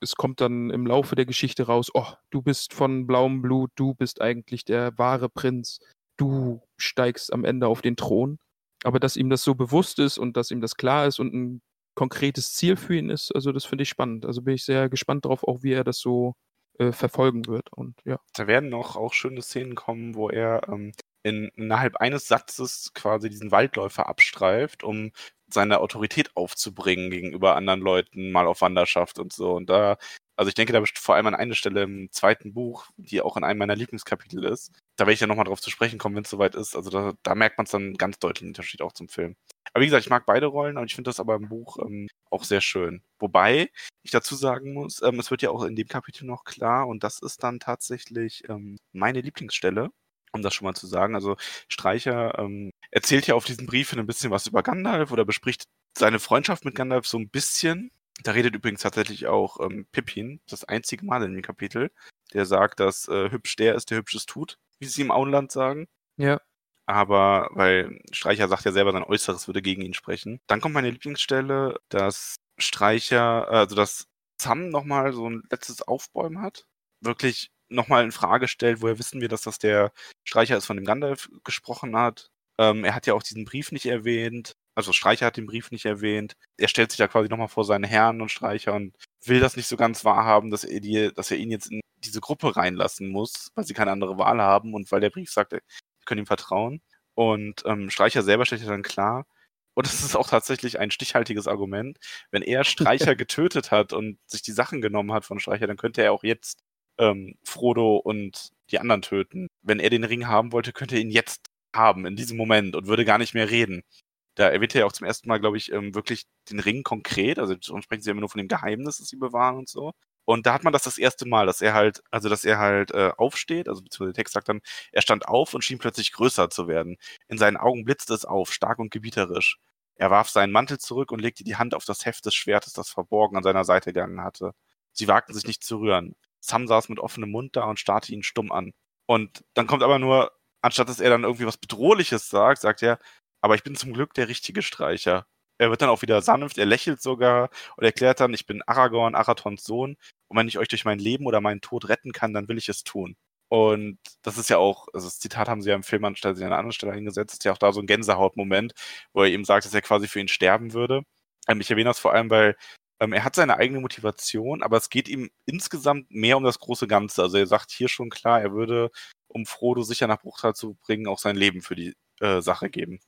es kommt dann im Laufe der Geschichte raus, oh, du bist von blauem Blut, du bist eigentlich der wahre Prinz, du steigst am Ende auf den Thron. Aber dass ihm das so bewusst ist und dass ihm das klar ist und ein konkretes Ziel für ihn ist, also das finde ich spannend. Also bin ich sehr gespannt darauf, auch wie er das so äh, verfolgen wird. Und ja. Da werden noch auch schöne Szenen kommen, wo er ähm, in, innerhalb eines Satzes quasi diesen Waldläufer abstreift, um seine Autorität aufzubringen gegenüber anderen Leuten, mal auf Wanderschaft und so. Und da, also ich denke da vor allem an eine Stelle im zweiten Buch, die auch in einem meiner Lieblingskapitel ist. Da werde ich ja nochmal drauf zu sprechen kommen, wenn es soweit ist. Also da, da merkt man es dann ganz deutlich den Unterschied auch zum Film. Aber wie gesagt, ich mag beide Rollen und ich finde das aber im Buch ähm, auch sehr schön. Wobei ich dazu sagen muss, ähm, es wird ja auch in dem Kapitel noch klar und das ist dann tatsächlich ähm, meine Lieblingsstelle um das schon mal zu sagen. Also Streicher ähm, erzählt ja auf diesen Briefen ein bisschen was über Gandalf oder bespricht seine Freundschaft mit Gandalf so ein bisschen. Da redet übrigens tatsächlich auch ähm, Pippin, das einzige Mal in dem Kapitel, der sagt, dass äh, hübsch der ist, der hübsches tut, wie sie im Auenland sagen. Ja. Aber, weil Streicher sagt ja selber, sein Äußeres würde gegen ihn sprechen. Dann kommt meine Lieblingsstelle, dass Streicher, also dass Sam nochmal so ein letztes Aufbäumen hat. Wirklich nochmal in Frage stellt, woher wissen wir, dass das der Streicher ist, von dem Gandalf gesprochen hat. Ähm, er hat ja auch diesen Brief nicht erwähnt. Also Streicher hat den Brief nicht erwähnt. Er stellt sich da quasi nochmal vor seinen Herrn und Streicher und will das nicht so ganz wahrhaben, dass er, die, dass er ihn jetzt in diese Gruppe reinlassen muss, weil sie keine andere Wahl haben und weil der Brief sagt, sie können ihm vertrauen. Und ähm, Streicher selber stellt ja dann klar, und das ist auch tatsächlich ein stichhaltiges Argument, wenn er Streicher *laughs* getötet hat und sich die Sachen genommen hat von Streicher, dann könnte er auch jetzt ähm, Frodo und die anderen töten. Wenn er den Ring haben wollte, könnte er ihn jetzt haben, in diesem Moment, und würde gar nicht mehr reden. Da erwähnt er ja auch zum ersten Mal, glaube ich, ähm, wirklich den Ring konkret. Also sonst sprechen sie ja immer nur von dem Geheimnis, das sie bewahren und so. Und da hat man das das erste Mal, dass er halt, also dass er halt äh, aufsteht, also beziehungsweise der Text sagt dann, er stand auf und schien plötzlich größer zu werden. In seinen Augen blitzte es auf, stark und gebieterisch. Er warf seinen Mantel zurück und legte die Hand auf das Heft des Schwertes, das verborgen an seiner Seite gegangen hatte. Sie wagten sich nicht zu rühren. Sam saß mit offenem Mund da und starrte ihn stumm an. Und dann kommt aber nur, anstatt dass er dann irgendwie was Bedrohliches sagt, sagt er, aber ich bin zum Glück der richtige Streicher. Er wird dann auch wieder sanft, er lächelt sogar und erklärt dann, ich bin Aragorn, Arathons Sohn, und wenn ich euch durch mein Leben oder meinen Tod retten kann, dann will ich es tun. Und das ist ja auch, also das Zitat haben sie ja im Film anstelle an einer anderen Stelle hingesetzt, ist ja auch da so ein Gänsehautmoment, wo er ihm sagt, dass er quasi für ihn sterben würde. Ähm, ich erwähne das vor allem, weil ähm, er hat seine eigene Motivation, aber es geht ihm insgesamt mehr um das große Ganze. Also er sagt hier schon klar, er würde, um Frodo sicher nach Bruchtal zu bringen, auch sein Leben für die äh, Sache geben.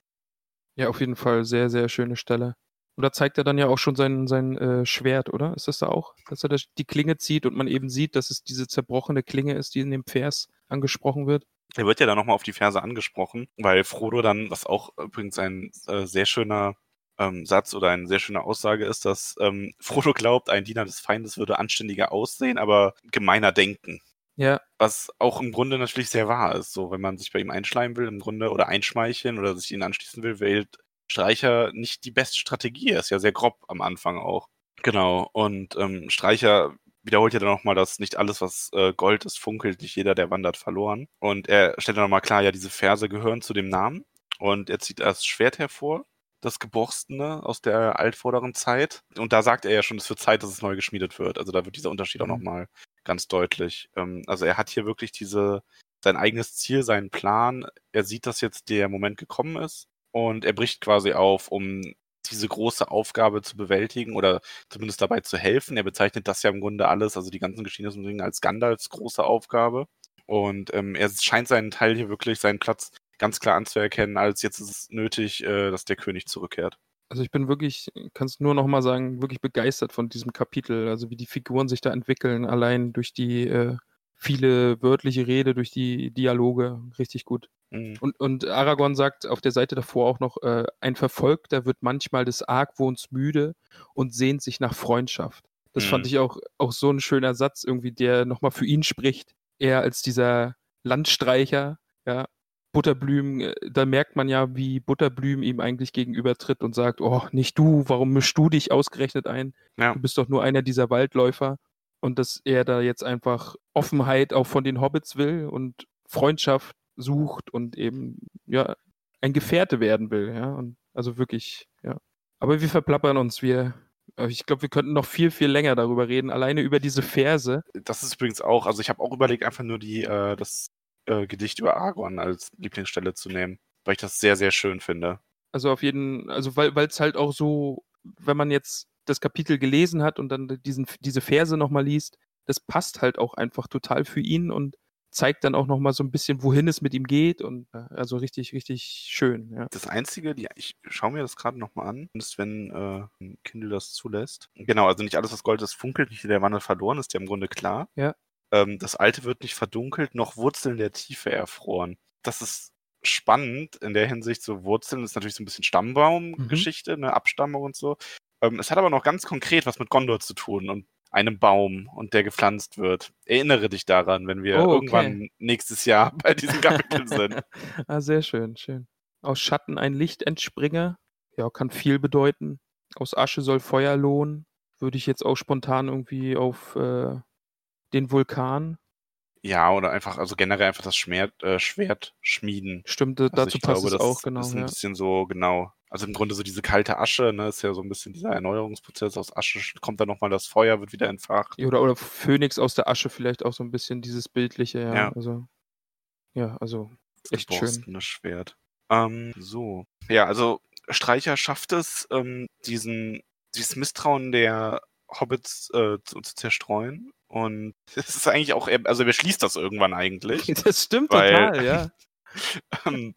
Ja, auf jeden Fall sehr, sehr schöne Stelle. Und da zeigt er dann ja auch schon sein, sein äh, Schwert, oder? Ist das da auch? Dass er das, die Klinge zieht und man eben sieht, dass es diese zerbrochene Klinge ist, die in dem Vers angesprochen wird. Er wird ja dann nochmal auf die Verse angesprochen, weil Frodo dann, was auch übrigens ein äh, sehr schöner ähm, Satz oder eine sehr schöne Aussage ist, dass ähm, Frodo glaubt, ein Diener des Feindes würde anständiger aussehen, aber gemeiner denken. Ja. Was auch im Grunde natürlich sehr wahr ist. So, wenn man sich bei ihm einschleimen will, im Grunde, oder einschmeicheln oder sich ihn anschließen will, wählt Streicher nicht die beste Strategie. Er ist ja sehr grob am Anfang auch. Genau. Und ähm, Streicher wiederholt ja dann nochmal, dass nicht alles, was äh, Gold ist, funkelt, nicht jeder, der wandert, verloren. Und er stellt dann nochmal klar, ja, diese Verse gehören zu dem Namen. Und er zieht das Schwert hervor das Geborstene aus der altvorderen Zeit. Und da sagt er ja schon, es wird Zeit, dass es neu geschmiedet wird. Also da wird dieser Unterschied mhm. auch nochmal ganz deutlich. Ähm, also er hat hier wirklich diese, sein eigenes Ziel, seinen Plan. Er sieht, dass jetzt der Moment gekommen ist und er bricht quasi auf, um diese große Aufgabe zu bewältigen oder zumindest dabei zu helfen. Er bezeichnet das ja im Grunde alles, also die ganzen Geschehnisse als Gandalfs große Aufgabe. Und ähm, er scheint seinen Teil hier wirklich, seinen Platz ganz klar anzuerkennen, als jetzt ist es nötig, äh, dass der König zurückkehrt. Also ich bin wirklich, kannst nur noch mal sagen, wirklich begeistert von diesem Kapitel. Also wie die Figuren sich da entwickeln, allein durch die äh, viele wörtliche Rede durch die Dialoge. Richtig gut. Mhm. Und, und Aragorn sagt auf der Seite davor auch noch, äh, ein Verfolgter wird manchmal des Argwohns müde und sehnt sich nach Freundschaft. Das fand Mhm. ich auch, auch so ein schöner Satz irgendwie, der nochmal für ihn spricht. Er als dieser Landstreicher, ja, Butterblüm, äh, da merkt man ja, wie Butterblüm ihm eigentlich gegenübertritt und sagt, oh, nicht du, warum mischst du dich ausgerechnet ein? Ja. Du bist doch nur einer dieser Waldläufer. Und dass er da jetzt einfach Offenheit auch von den Hobbits will und Freundschaft sucht und eben, ja, ein Gefährte werden will, ja. Und also wirklich, ja. Aber wir verplappern uns, wir, äh, ich glaube, wir könnten noch viel, viel länger darüber reden, alleine über diese Verse. Das ist übrigens auch, also ich habe auch überlegt, einfach nur die, äh, das äh, Gedicht über Aragorn als Lieblingsstelle zu nehmen, weil ich das sehr, sehr schön finde. Also auf jeden, also weil es halt auch so, wenn man jetzt das Kapitel gelesen hat und dann diesen, diese Verse nochmal liest, das passt halt auch einfach total für ihn und zeigt dann auch nochmal so ein bisschen, wohin es mit ihm geht und äh, also richtig, richtig schön, ja. Das Einzige, die, ich schaue mir das gerade nochmal an, ist, wenn äh, Kindle das zulässt. Genau, also nicht alles, was Gold ist, funkelt, nicht der Wandel verloren, ist ja im Grunde klar. Ja. Ähm, das Alte wird nicht verdunkelt, noch Wurzeln der Tiefe erfroren. Das ist spannend in der Hinsicht, so Wurzeln ist natürlich so ein bisschen Stammbaumgeschichte, ne, Abstammung und so. Ähm, es hat aber noch ganz konkret was mit Gondor zu tun und einem Baum und der gepflanzt wird. Erinnere dich daran, wenn wir Oh, okay. irgendwann nächstes Jahr bei diesem Kapitel *laughs* sind. ah, sehr schön, schön. Aus Schatten ein Licht entspringe, ja, kann viel bedeuten. Aus Asche soll Feuer lohnen. Würde ich jetzt auch spontan irgendwie auf äh, den Vulkan. Ja, oder einfach, also generell einfach das Schwert, äh, Schwert schmieden. Stimmt, Also dazu passt glaube, es das auch, genau. ist ein Ja. bisschen so, genau. Also im Grunde so diese kalte Asche, ne, ist ja so ein bisschen dieser Erneuerungsprozess aus Asche, sch- kommt dann nochmal das Feuer, wird wieder entfacht. Oder, oder Phönix aus der Asche vielleicht auch so ein bisschen dieses Bildliche, ja. Ja. Also, ja, also Das echt schön. geborstene Schwert. Ähm, so. Ja, also Streicher schafft es, ähm, diesen, dieses Misstrauen der Hobbits äh, zu, zu zerstreuen. Und *laughs* es ist eigentlich auch, also er beschließt das irgendwann eigentlich. *laughs* Das stimmt Weil- total, ja. *laughs* ähm,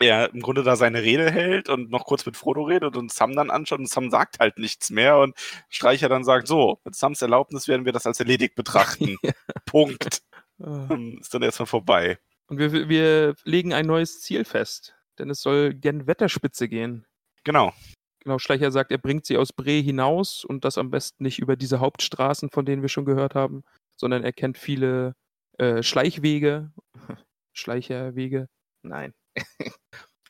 er im Grunde da seine Rede hält und noch kurz mit Frodo redet und Sam dann anschaut und Sam sagt halt nichts mehr und Streicher dann sagt, so, mit Sams Erlaubnis werden wir das als erledigt betrachten. Punkt. Ah. Ähm, Ist dann erstmal vorbei. Und wir, wir legen ein neues Ziel fest, denn es soll gen Wetterspitze gehen. Genau. Genau, Schleicher sagt, er bringt sie aus Bre hinaus und das am besten nicht über diese Hauptstraßen, von denen wir schon gehört haben, sondern er kennt viele äh, Schleichwege. *laughs* Schleicherwege? Nein. *laughs*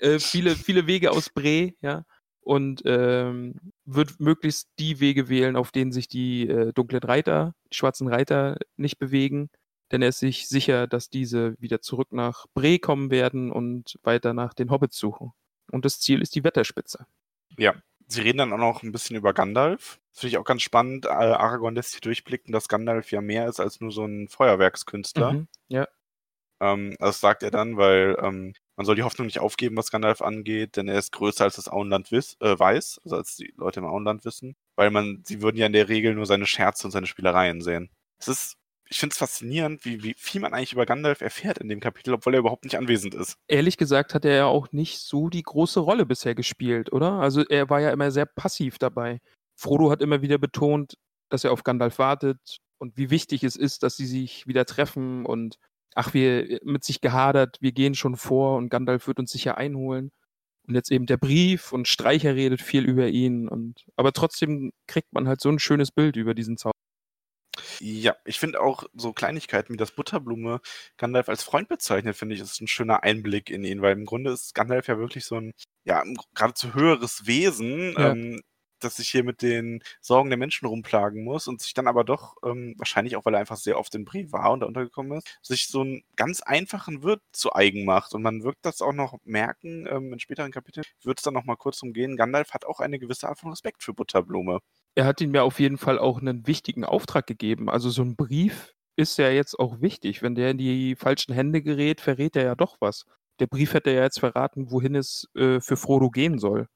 äh, viele, viele Wege aus Bre, ja. Und ähm, wird möglichst die Wege wählen, auf denen sich die äh, dunklen Reiter, die schwarzen Reiter nicht bewegen. Denn er ist sich sicher, dass diese wieder zurück nach Bre kommen werden und weiter nach den Hobbits suchen. Und das Ziel ist die Wetterspitze. Ja. Sie reden dann auch noch ein bisschen über Gandalf. Das finde ich auch ganz spannend. Äh, Aragorn lässt sich durchblicken, dass Gandalf ja mehr ist als nur so ein Feuerwerkskünstler. Mhm. Ja. Ähm, das sagt er dann, weil ähm, man soll die Hoffnung nicht aufgeben, was Gandalf angeht, denn er ist größer als das Auenland wiss, äh, weiß, also als die Leute im Auenland wissen, weil man, sie würden ja in der Regel nur seine Scherze und seine Spielereien sehen. Es ist, ich finde es faszinierend, wie, wie viel man eigentlich über Gandalf erfährt in dem Kapitel, obwohl er überhaupt nicht anwesend ist. Ehrlich gesagt hat er ja auch nicht so die große Rolle bisher gespielt, oder? Also er war ja immer sehr passiv dabei. Frodo hat immer wieder betont, dass er auf Gandalf wartet und wie wichtig es ist, dass sie sich wieder treffen und ach, wir mit sich gehadert, wir gehen schon vor und Gandalf wird uns sicher einholen. Und jetzt eben der Brief und Streicher redet viel über ihn und aber trotzdem kriegt man halt so ein schönes Bild über diesen Zauber. Ja, ich finde auch so Kleinigkeiten wie das Butterblume Gandalf als Freund bezeichnet, finde ich, ist ein schöner Einblick in ihn, weil im Grunde ist Gandalf ja wirklich so ein, ja, geradezu höheres Wesen, Ja. ähm, das sich hier mit den Sorgen der Menschen rumplagen muss und sich dann aber doch, ähm, wahrscheinlich auch, weil er einfach sehr oft in Brie war und da untergekommen ist, sich so einen ganz einfachen Wirt zu eigen macht. Und man wird das auch noch merken, ähm, in späteren Kapiteln wird es dann noch mal kurz umgehen. Gandalf hat auch eine gewisse Art von Respekt für Butterblume. Er hat ihm ja auf jeden Fall auch einen wichtigen Auftrag gegeben. Also so ein Brief ist ja jetzt auch wichtig. Wenn der in die falschen Hände gerät, verrät er ja doch was. Der Brief hätte ja jetzt verraten, wohin es äh, für Frodo gehen soll.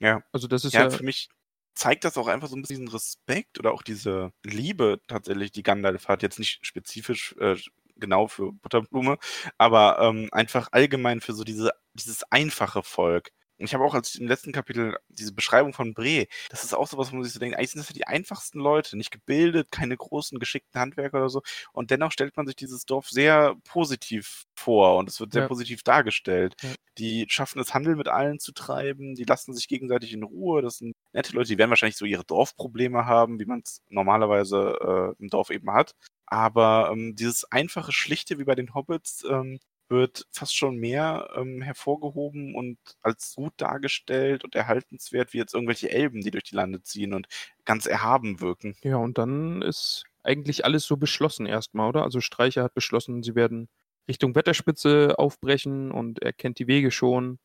Ja. Also das ist Ja, ja, für mich zeigt das auch einfach so ein bisschen diesen Respekt oder auch diese Liebe tatsächlich, die Gandalf hat. Jetzt nicht spezifisch äh, genau für Butterblume, aber ähm, einfach allgemein für so diese, dieses einfache Volk. Ich habe auch als im letzten Kapitel diese Beschreibung von Bre, das ist auch sowas, wo man sich so denkt, eigentlich sind das ja die einfachsten Leute, nicht gebildet, keine großen, geschickten Handwerker oder so. Und dennoch stellt man sich dieses Dorf sehr positiv vor und es wird sehr Ja. positiv dargestellt. Ja. Die schaffen es, Handel mit allen zu treiben, die lassen sich gegenseitig in Ruhe. Das sind nette Leute, die werden wahrscheinlich so ihre Dorfprobleme haben, wie man es normalerweise äh, im Dorf eben hat. Aber ähm, dieses einfache, schlichte wie bei den Hobbits ähm, wird fast schon mehr ähm, hervorgehoben und als gut dargestellt und erhaltenswert wie jetzt irgendwelche Elben, die durch die Lande ziehen und ganz erhaben wirken. Ja, und dann ist eigentlich alles so beschlossen erstmal, oder? Also Streicher hat beschlossen, sie werden Richtung Wetterspitze aufbrechen und er kennt die Wege schon.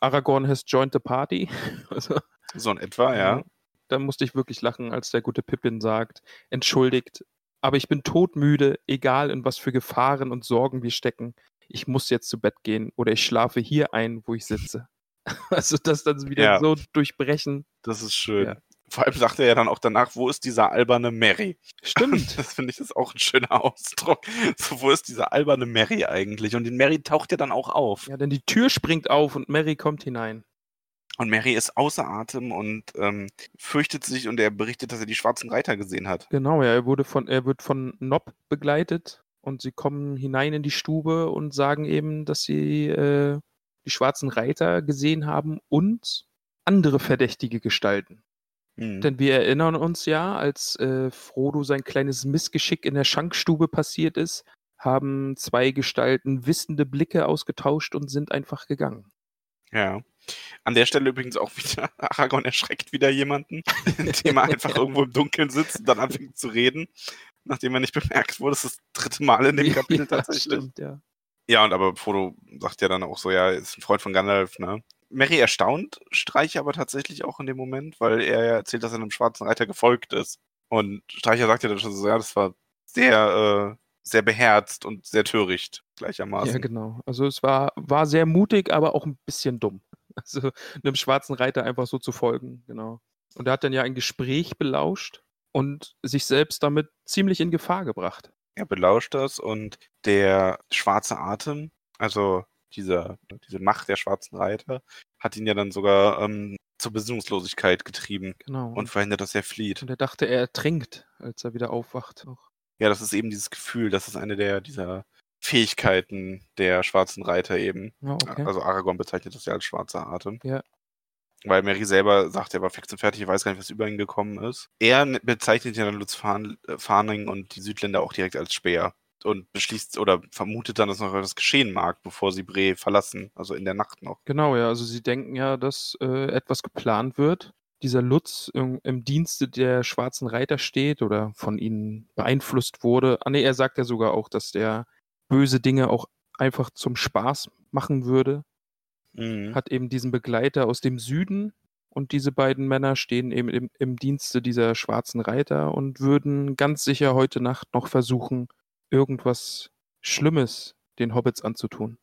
Aragorn has joined the party. *laughs* Also, So in etwa, ja. Da musste ich wirklich lachen, als der gute Pippin sagt, entschuldigt, aber ich bin todmüde, egal in was für Gefahren und Sorgen wir stecken. Ich muss jetzt zu Bett gehen oder ich schlafe hier ein, wo ich sitze. *laughs* Also das dann wieder Ja. so durchbrechen. Das ist schön. Ja. Vor allem sagt er ja dann auch danach, wo ist dieser alberne Mary? Stimmt. *laughs* Das finde ich ist auch ein schöner Ausdruck. So, wo ist dieser alberne Mary eigentlich? Und den Mary taucht ja dann auch auf. Ja, denn die Tür springt auf und Mary kommt hinein. Und Mary ist außer Atem und ähm, fürchtet sich und er berichtet, dass er die schwarzen Reiter gesehen hat. Genau, ja, er wurde von, er wird von Nob begleitet und sie kommen hinein in die Stube und sagen eben, dass sie äh, die schwarzen Reiter gesehen haben und andere verdächtige Gestalten. Mhm. Denn wir erinnern uns ja, als äh, Frodo sein kleines Missgeschick in der Schankstube passiert ist, haben zwei Gestalten wissende Blicke ausgetauscht und sind einfach gegangen. Ja. An der Stelle übrigens auch wieder, *laughs* Aragorn erschreckt wieder jemanden, *laughs* indem er einfach irgendwo im Dunkeln sitzt und dann anfängt zu reden, nachdem er nicht *laughs* bemerkt wurde. Das ist das dritte Mal in dem *laughs* Kapitel Ja, tatsächlich. stimmt, ja. Ja, und aber Frodo sagt ja dann auch so, ja, er ist ein Freund von Gandalf, ne? Mary erstaunt Streicher aber tatsächlich auch in dem Moment, weil er ja erzählt, dass er einem schwarzen Reiter gefolgt ist. Und Streicher sagt ja dann schon so, ja, das war sehr, äh, sehr beherzt und sehr töricht gleichermaßen. Ja, genau. Also es war, war sehr mutig, aber auch ein bisschen dumm. *laughs* Also einem schwarzen Reiter einfach so zu folgen, genau. Und er hat dann ja ein Gespräch belauscht und sich selbst damit ziemlich in Gefahr gebracht. Er belauscht das und der schwarze Atem, also dieser, diese Macht der schwarzen Reiter, hat ihn ja dann sogar ähm, zur Besinnungslosigkeit getrieben Genau. und verhindert, dass er flieht. und er dachte, er ertrinkt, als er wieder aufwacht. Auch. Ja, das ist eben dieses Gefühl, das ist eine der dieser Fähigkeiten der schwarzen Reiter eben. Ja, okay. Also Aragorn bezeichnet das ja als schwarzer Atem. Ja. Weil Mary selber sagt, er war fix und fertig, er weiß gar nicht, was über ihn gekommen ist. Er bezeichnet ja dann Lutz Farn, äh, Farning und die Südländer auch direkt als Speer und beschließt oder vermutet dann, dass noch etwas geschehen mag, bevor sie Bre verlassen, also in der Nacht noch. Genau, ja. Also sie denken ja, dass äh, etwas geplant wird. Dieser Lutz im, im Dienste der schwarzen Reiter steht oder von ihnen beeinflusst wurde. Ah nee, er sagt ja sogar auch, dass der böse Dinge auch einfach zum Spaß machen würde. Mhm. Hat eben diesen Begleiter aus dem Süden und diese beiden Männer stehen eben im, im Dienste dieser schwarzen Reiter und würden ganz sicher heute Nacht noch versuchen, irgendwas Schlimmes den Hobbits anzutun.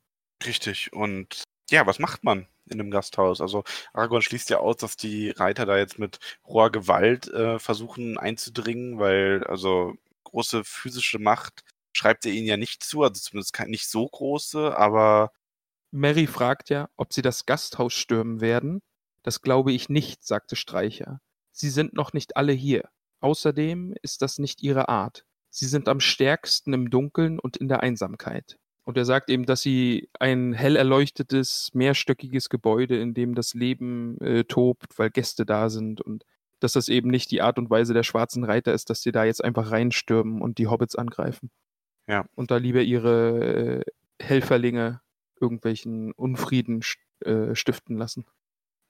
Richtig. Und ja, was macht man in einem Gasthaus? Also Aragorn schließt ja aus, dass die Reiter da jetzt mit roher Gewalt äh, versuchen einzudringen, weil also große physische Macht schreibt er ihnen ja nicht zu, also zumindest nicht so große, aber Mary fragt ja, ob sie das Gasthaus stürmen werden. Das glaube ich nicht, sagte Streicher. Sie sind noch nicht alle hier. Außerdem ist das nicht ihre Art. Sie sind am stärksten im Dunkeln und in der Einsamkeit. Und er sagt eben, dass sie ein hell erleuchtetes, mehrstöckiges Gebäude, in dem das Leben äh, tobt, weil Gäste da sind und dass das eben nicht die Art und Weise der schwarzen Reiter ist, dass sie da jetzt einfach reinstürmen und die Hobbits angreifen. Ja. Und da lieber ihre äh, Helferlinge irgendwelchen Unfrieden äh, stiften lassen.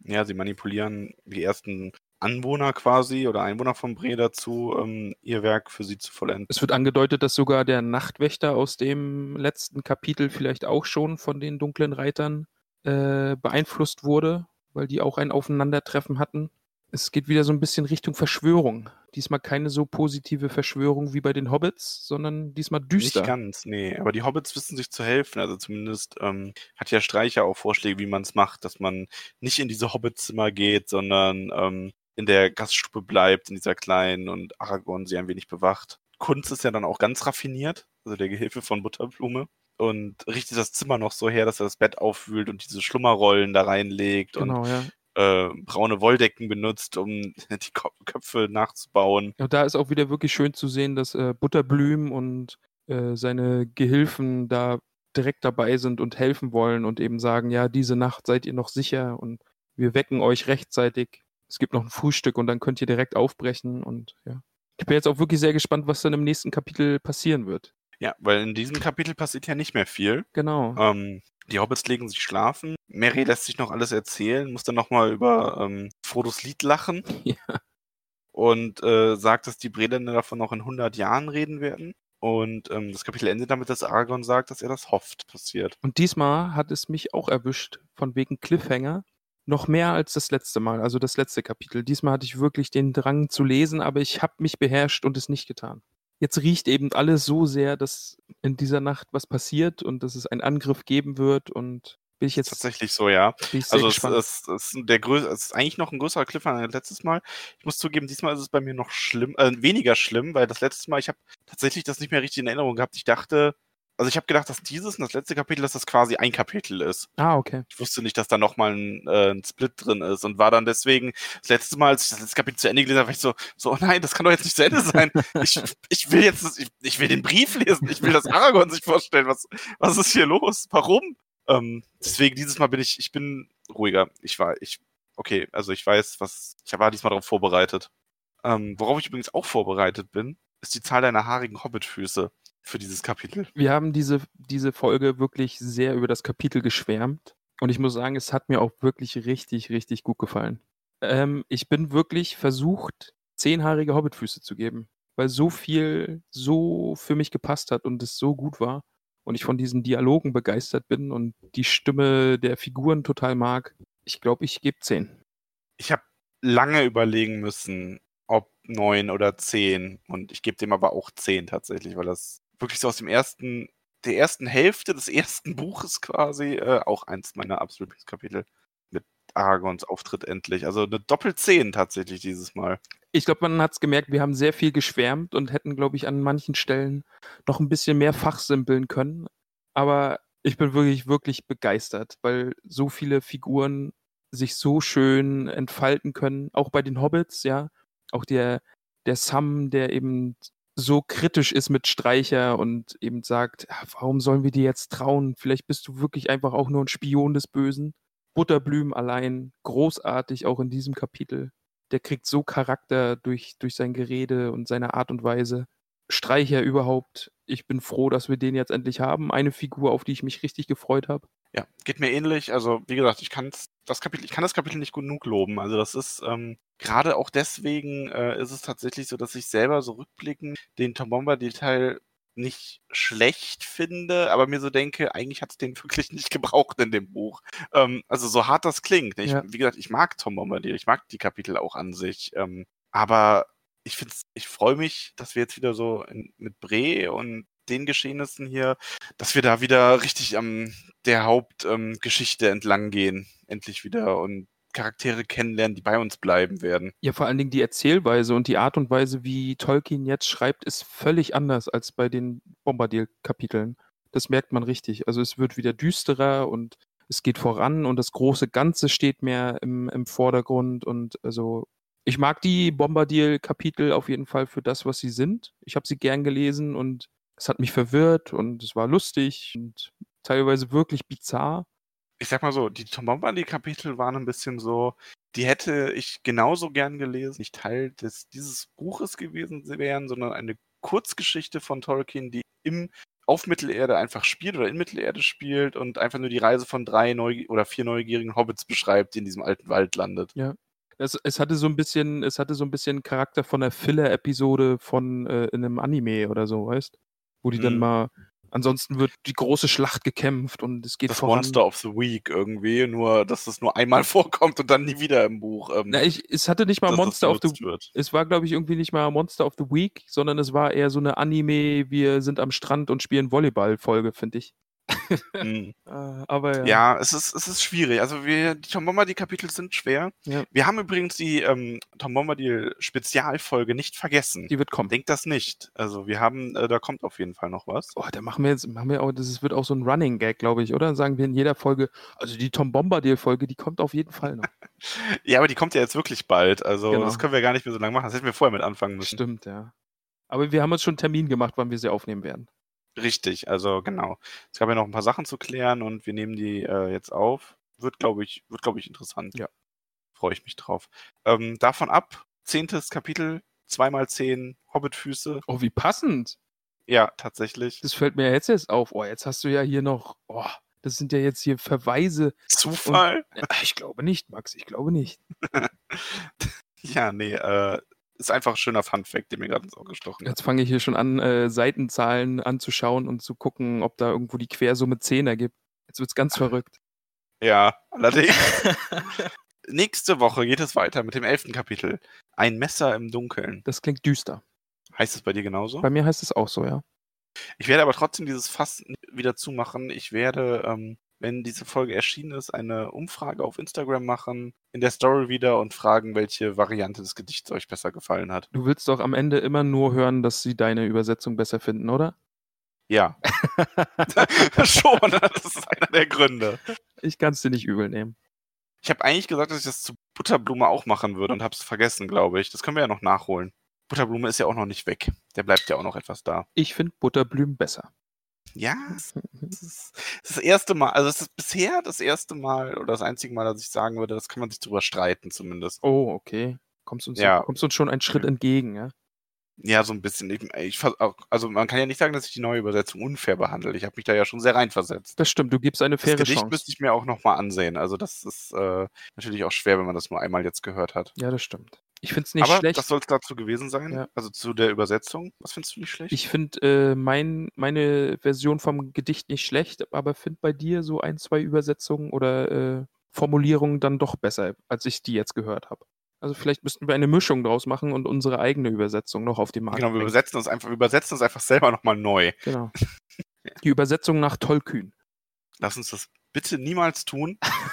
ja, sie manipulieren die ersten Anwohner quasi oder Einwohner von Bre dazu, ähm, ihr Werk für sie zu vollenden. Es wird angedeutet, dass sogar der Nachtwächter aus dem letzten Kapitel vielleicht auch schon von den dunklen Reitern äh, beeinflusst wurde, weil die auch ein Aufeinandertreffen hatten. Es geht wieder so ein bisschen Richtung Verschwörung. Diesmal keine so positive Verschwörung wie bei den Hobbits, sondern diesmal düster. Nicht ganz, nee. Aber die Hobbits wissen sich zu helfen. Also zumindest ähm, hat ja Streicher auch Vorschläge, wie man es macht, dass man nicht in diese Hobbitzimmer geht, sondern ähm, in der Gaststube bleibt, in dieser kleinen und Aragorn sie ein wenig bewacht. Kunz ist ja dann auch ganz raffiniert, also der Gehilfe von Butterblume. und richtet das Zimmer noch so her, dass er das Bett aufwühlt und diese Schlummerrollen da reinlegt Genau, ja. Äh, braune Wolldecken benutzt, um *laughs* die Köpfe nachzubauen. Und da ist auch wieder wirklich schön zu sehen, dass äh, Butterblüm und äh, seine Gehilfen da direkt dabei sind und helfen wollen und eben sagen, ja, diese Nacht seid ihr noch sicher und wir wecken euch rechtzeitig. Es gibt noch ein Frühstück und dann könnt ihr direkt aufbrechen und ja. Ich bin jetzt auch wirklich sehr gespannt, was dann im nächsten Kapitel passieren wird. Ja, weil in diesem Kapitel passiert ja nicht mehr viel. Genau. Ähm, die Hobbits legen sich schlafen. Mary lässt sich noch alles erzählen, muss dann nochmal über ähm, Frodos Lied lachen *laughs* Ja. und äh, sagt, dass die Breländer davon noch in 100 Jahren reden werden. Und ähm, das Kapitel endet damit, dass Aragorn sagt, dass er das hofft, passiert. Und diesmal hat es mich auch erwischt, von wegen Cliffhanger. Noch mehr als das letzte Mal, also das letzte Kapitel. Diesmal hatte ich wirklich den Drang zu lesen, aber ich habe mich beherrscht und es nicht getan. Jetzt riecht eben alles so sehr, dass in dieser Nacht was passiert und dass es einen Angriff geben wird und bin ich jetzt Tatsächlich so, ja. Also es, es, es, ist der größ es ist eigentlich noch ein größerer Cliffhanger als letztes Mal. Ich muss zugeben, diesmal ist es bei mir noch schlimm, äh, weniger schlimm, weil das letzte Mal, ich habe tatsächlich das nicht mehr richtig in Erinnerung gehabt. Ich dachte, also ich habe gedacht, dass dieses und das letzte Kapitel, dass das quasi ein Kapitel ist. ah, okay. Ich wusste nicht, dass da nochmal ein, äh, ein Split drin ist und war dann deswegen das letzte Mal, als ich das letzte Kapitel zu Ende gelesen habe, war ich so, so, oh nein, das kann doch jetzt nicht zu Ende sein. *laughs* Ich, ich will jetzt, das- ich, ich will den Brief lesen, ich will, dass Aragorn sich vorstellen, was, was ist hier los? Warum? Ähm, deswegen dieses Mal bin ich, ich bin ruhiger. Ich war, ich, okay, also ich weiß, was, ich war diesmal darauf vorbereitet. Ähm, worauf ich übrigens auch vorbereitet bin, ist die Zahl deiner haarigen Hobbitfüße für dieses Kapitel. Wir haben diese, diese Folge wirklich sehr über das Kapitel geschwärmt. Und ich muss sagen, es hat mir auch wirklich richtig, richtig gut gefallen. Ähm, ich bin wirklich versucht, zehnhaarige Hobbitfüße zu geben, weil so viel so für mich gepasst hat und es so gut war. Und ich von diesen Dialogen begeistert bin und die Stimme der Figuren total mag. Ich glaube, ich gebe zehn. ich habe lange überlegen müssen, ob neun oder zehn. Und ich gebe dem aber auch zehn tatsächlich, weil das wirklich so aus dem ersten, der ersten Hälfte des *laughs* ersten Buches quasi äh, auch eins meiner absoluten Lieblingskapitel mit Aragons Auftritt endlich. Also eine Doppel-Zehn tatsächlich dieses Mal. Ich glaube, man hat es gemerkt, wir haben sehr viel geschwärmt und hätten, glaube ich, an manchen Stellen noch ein bisschen mehr fachsimpeln können. Aber ich bin wirklich, wirklich begeistert, weil so viele Figuren sich so schön entfalten können. Auch bei den Hobbits, ja. Auch der, der Sam, der eben so kritisch ist mit Streicher und eben sagt, "Ah, warum sollen wir dir jetzt trauen? Vielleicht bist du wirklich einfach auch nur ein Spion des Bösen. Butterblüm allein, großartig auch in diesem Kapitel der kriegt so Charakter durch, durch sein Gerede und seine Art und Weise. Streicher überhaupt. Ich bin froh, dass wir den jetzt endlich haben. Eine Figur, auf die ich mich richtig gefreut habe. Ja, geht mir ähnlich. Also, wie gesagt, ich kann das Kapitel, ich kann das Kapitel nicht genug loben. Also, das ist ähm, gerade auch deswegen äh, ist es tatsächlich so, dass ich selber so rückblickend den Tom Bombadil-Teil nicht schlecht finde, aber mir so denke, eigentlich hat es den *laughs* wirklich nicht gebraucht in dem Buch. Ähm, also so hart das klingt. ne? Ich, Ja. Wie gesagt, ich mag Tom Bombadil, ich mag die Kapitel auch an sich. Ähm, aber ich finde ich freue mich, dass wir jetzt wieder so in, mit Bre und den Geschehnissen hier, dass wir da wieder richtig am der Hauptgeschichte ähm, entlang gehen. Endlich wieder und Charaktere kennenlernen, die bei uns bleiben werden. Ja, vor allen Dingen die Erzählweise und die Art und Weise, wie Tolkien jetzt schreibt, ist völlig anders als bei den Bombadil-Kapiteln. Das merkt man richtig. Also es wird wieder düsterer und es geht voran und das große Ganze steht mehr im, im Vordergrund. Und also ich mag die Bombadil-Kapitel auf jeden Fall für das, was sie sind. Ich habe sie gern gelesen und es hat mich verwirrt und es war lustig und teilweise wirklich bizarr. Ich sag mal so, die Tom Bombadil-Kapitel waren ein bisschen so, die hätte ich genauso gern gelesen, nicht Teil des, dieses Buches gewesen wären, sondern eine Kurzgeschichte von Tolkien, die im auf Mittelerde einfach spielt oder in Mittelerde spielt und einfach nur die Reise von drei Neu oder vier neugierigen Hobbits beschreibt, die in diesem alten Wald landet. Es, es hatte so ein bisschen, es hatte so ein bisschen Charakter von der Filler-Episode von äh, in einem Anime oder so, weißt? Wo die dann Mhm. mal, ansonsten wird die große Schlacht gekämpft und es geht Das voran. Monster of the Week irgendwie, nur dass es nur einmal *laughs* vorkommt und dann nie wieder im Buch. Ähm, Na, ich, es hatte nicht mal das Monster of the wird. es war, glaube ich, irgendwie nicht mal Monster of the Week, sondern es war eher so eine Anime, wir sind am Strand und spielen Volleyball-Folge, finde ich. Mhm. Äh, *laughs* aber ja. Ja, es ist, es ist schwierig. Also wir, die Tom Bombadil-Kapitel sind schwer. Ja. Wir haben übrigens die ähm, Tom Bombadil-Spezialfolge nicht vergessen. Die wird kommen. Denkt das nicht. Also wir haben, äh, da kommt auf jeden Fall noch was. Oh, da machen wir jetzt, machen wir auch, das wird auch so ein Running Gag, glaube ich, oder? Sagen wir in jeder Folge, also die Tom Bombadil-Folge, die kommt auf jeden Fall noch. *laughs* Ja, aber die kommt ja jetzt wirklich bald. Also Genau. das können wir gar nicht mehr so lange machen. Das hätten wir vorher mit anfangen müssen. Stimmt, ja. Aber wir haben uns schon einen Termin gemacht, wann wir sie aufnehmen werden. Richtig, also genau. Es gab ja noch ein paar Sachen zu klären und wir nehmen die äh, jetzt auf. Wird, glaube ich, wird, glaube ich, interessant. Ja. Freue ich mich drauf. Ähm, davon ab, zehntes Kapitel, zweimal zehn Hobbitfüße. Oh, wie passend. Ja, tatsächlich. Das fällt mir jetzt erst auf. Oh, jetzt hast du ja hier noch, oh, das sind ja jetzt hier Verweise. Zufall? Ja, Ich glaube nicht, Max, ich glaube nicht. *laughs* Ja, nee, äh, ist einfach ein schöner Funfact, der mir gerade ins Auge gestochen hat. Jetzt fange ich hier schon an, äh, Seitenzahlen anzuschauen und zu gucken, ob da irgendwo die Quersumme 10 ergibt. Jetzt wird's ganz verrückt. Ja, *laughs* allerdings. Nächste Woche geht es weiter mit dem elften Kapitel. Ein Messer im Dunkeln. Das klingt düster. Heißt es bei dir genauso? Bei mir heißt es auch so, ja. Ich werde aber trotzdem dieses Fass wieder zumachen. Ich werde, ähm, wenn diese Folge erschienen ist, eine Umfrage auf Instagram machen, in der Story wieder und fragen, welche Variante des Gedichts euch besser gefallen hat. Du willst doch am Ende immer nur hören, dass sie deine Übersetzung besser finden, oder? Ja. *laughs* *laughs* Schon, das ist einer der Gründe. Ich kann es dir nicht übel nehmen. Ich habe eigentlich gesagt, dass ich das zu Butterblume auch machen würde und habe es vergessen, glaube ich. Das können wir ja noch nachholen. Butterblume ist ja auch noch nicht weg. Der bleibt ja auch noch etwas da. Ich finde Butterblüm besser. Ja, es es ist das erste Mal, also es ist bisher das erste Mal oder das einzige Mal, dass ich sagen würde, das kann man sich drüber streiten zumindest. Oh, okay. Kommst uns, Ja. kommst uns schon einen Schritt entgegen, ja? Ja, so ein bisschen. Ich, ich, also man kann ja nicht sagen, dass ich die neue Übersetzung unfair behandle. Ich habe mich da ja schon sehr reinversetzt. Das stimmt, du gibst eine Das faire Gedicht Chance. müsste ich mir auch nochmal ansehen. Also das ist äh, natürlich auch schwer, wenn man das nur einmal jetzt gehört hat. Ja, das stimmt. Ich finde es nicht Aber schlecht. das soll es dazu gewesen sein. Ja. Also zu der Übersetzung. Was findest du nicht schlecht? Ich finde äh, mein, meine Version vom Gedicht nicht schlecht, aber finde bei dir so ein, zwei Übersetzungen oder äh, Formulierungen dann doch besser, als ich die jetzt gehört habe. Also vielleicht müssten wir eine Mischung draus machen und unsere eigene Übersetzung noch auf den Markt genau, wir übersetzen das einfach, wir übersetzen das einfach selber nochmal neu. Genau. *laughs* Die Übersetzung nach Tollkühn. Lass uns das bitte niemals tun. *laughs*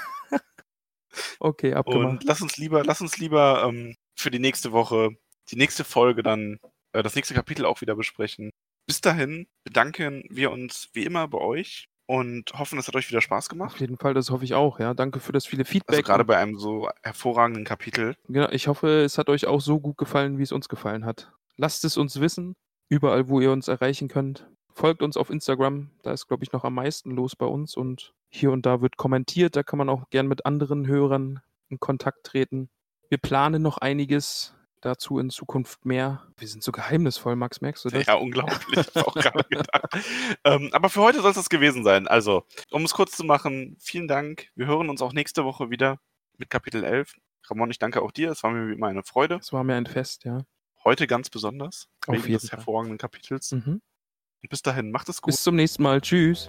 Okay, abgemacht. Und lass uns lieber, lass uns lieber ähm, für die nächste Woche, die nächste Folge dann, äh, das nächste Kapitel auch wieder besprechen. Bis dahin bedanken wir uns wie immer bei euch und hoffen, es hat euch wieder Spaß Auf gemacht. jeden Fall, das hoffe ich auch, ja. Danke für das viele Also Feedback. gerade und- bei einem so hervorragenden Kapitel. Genau, ich hoffe, es hat euch auch so gut gefallen, wie es uns gefallen hat. Lasst es uns wissen, überall, wo ihr uns erreichen könnt. Folgt uns auf Instagram, da ist, glaube ich, noch am meisten los bei uns und hier und da wird kommentiert, da kann man auch gern mit anderen Hörern in Kontakt treten. Wir planen noch einiges, dazu in Zukunft mehr. Wir sind so geheimnisvoll, Max, merkst du das? Ja, unglaublich. auch gerade *laughs* gedacht. ähm, aber für heute soll es das gewesen sein. Also, um es kurz zu machen, vielen Dank. Wir hören uns auch nächste Woche wieder mit Kapitel 11. Ramon, ich danke auch dir. Es war mir wie immer eine Freude. Das war mir ein Fest, ja. Heute ganz besonders. Auf wegen jeden des Fall. hervorragenden Kapitels. Mhm. Und bis dahin, macht es gut. Bis zum nächsten Mal. Tschüss.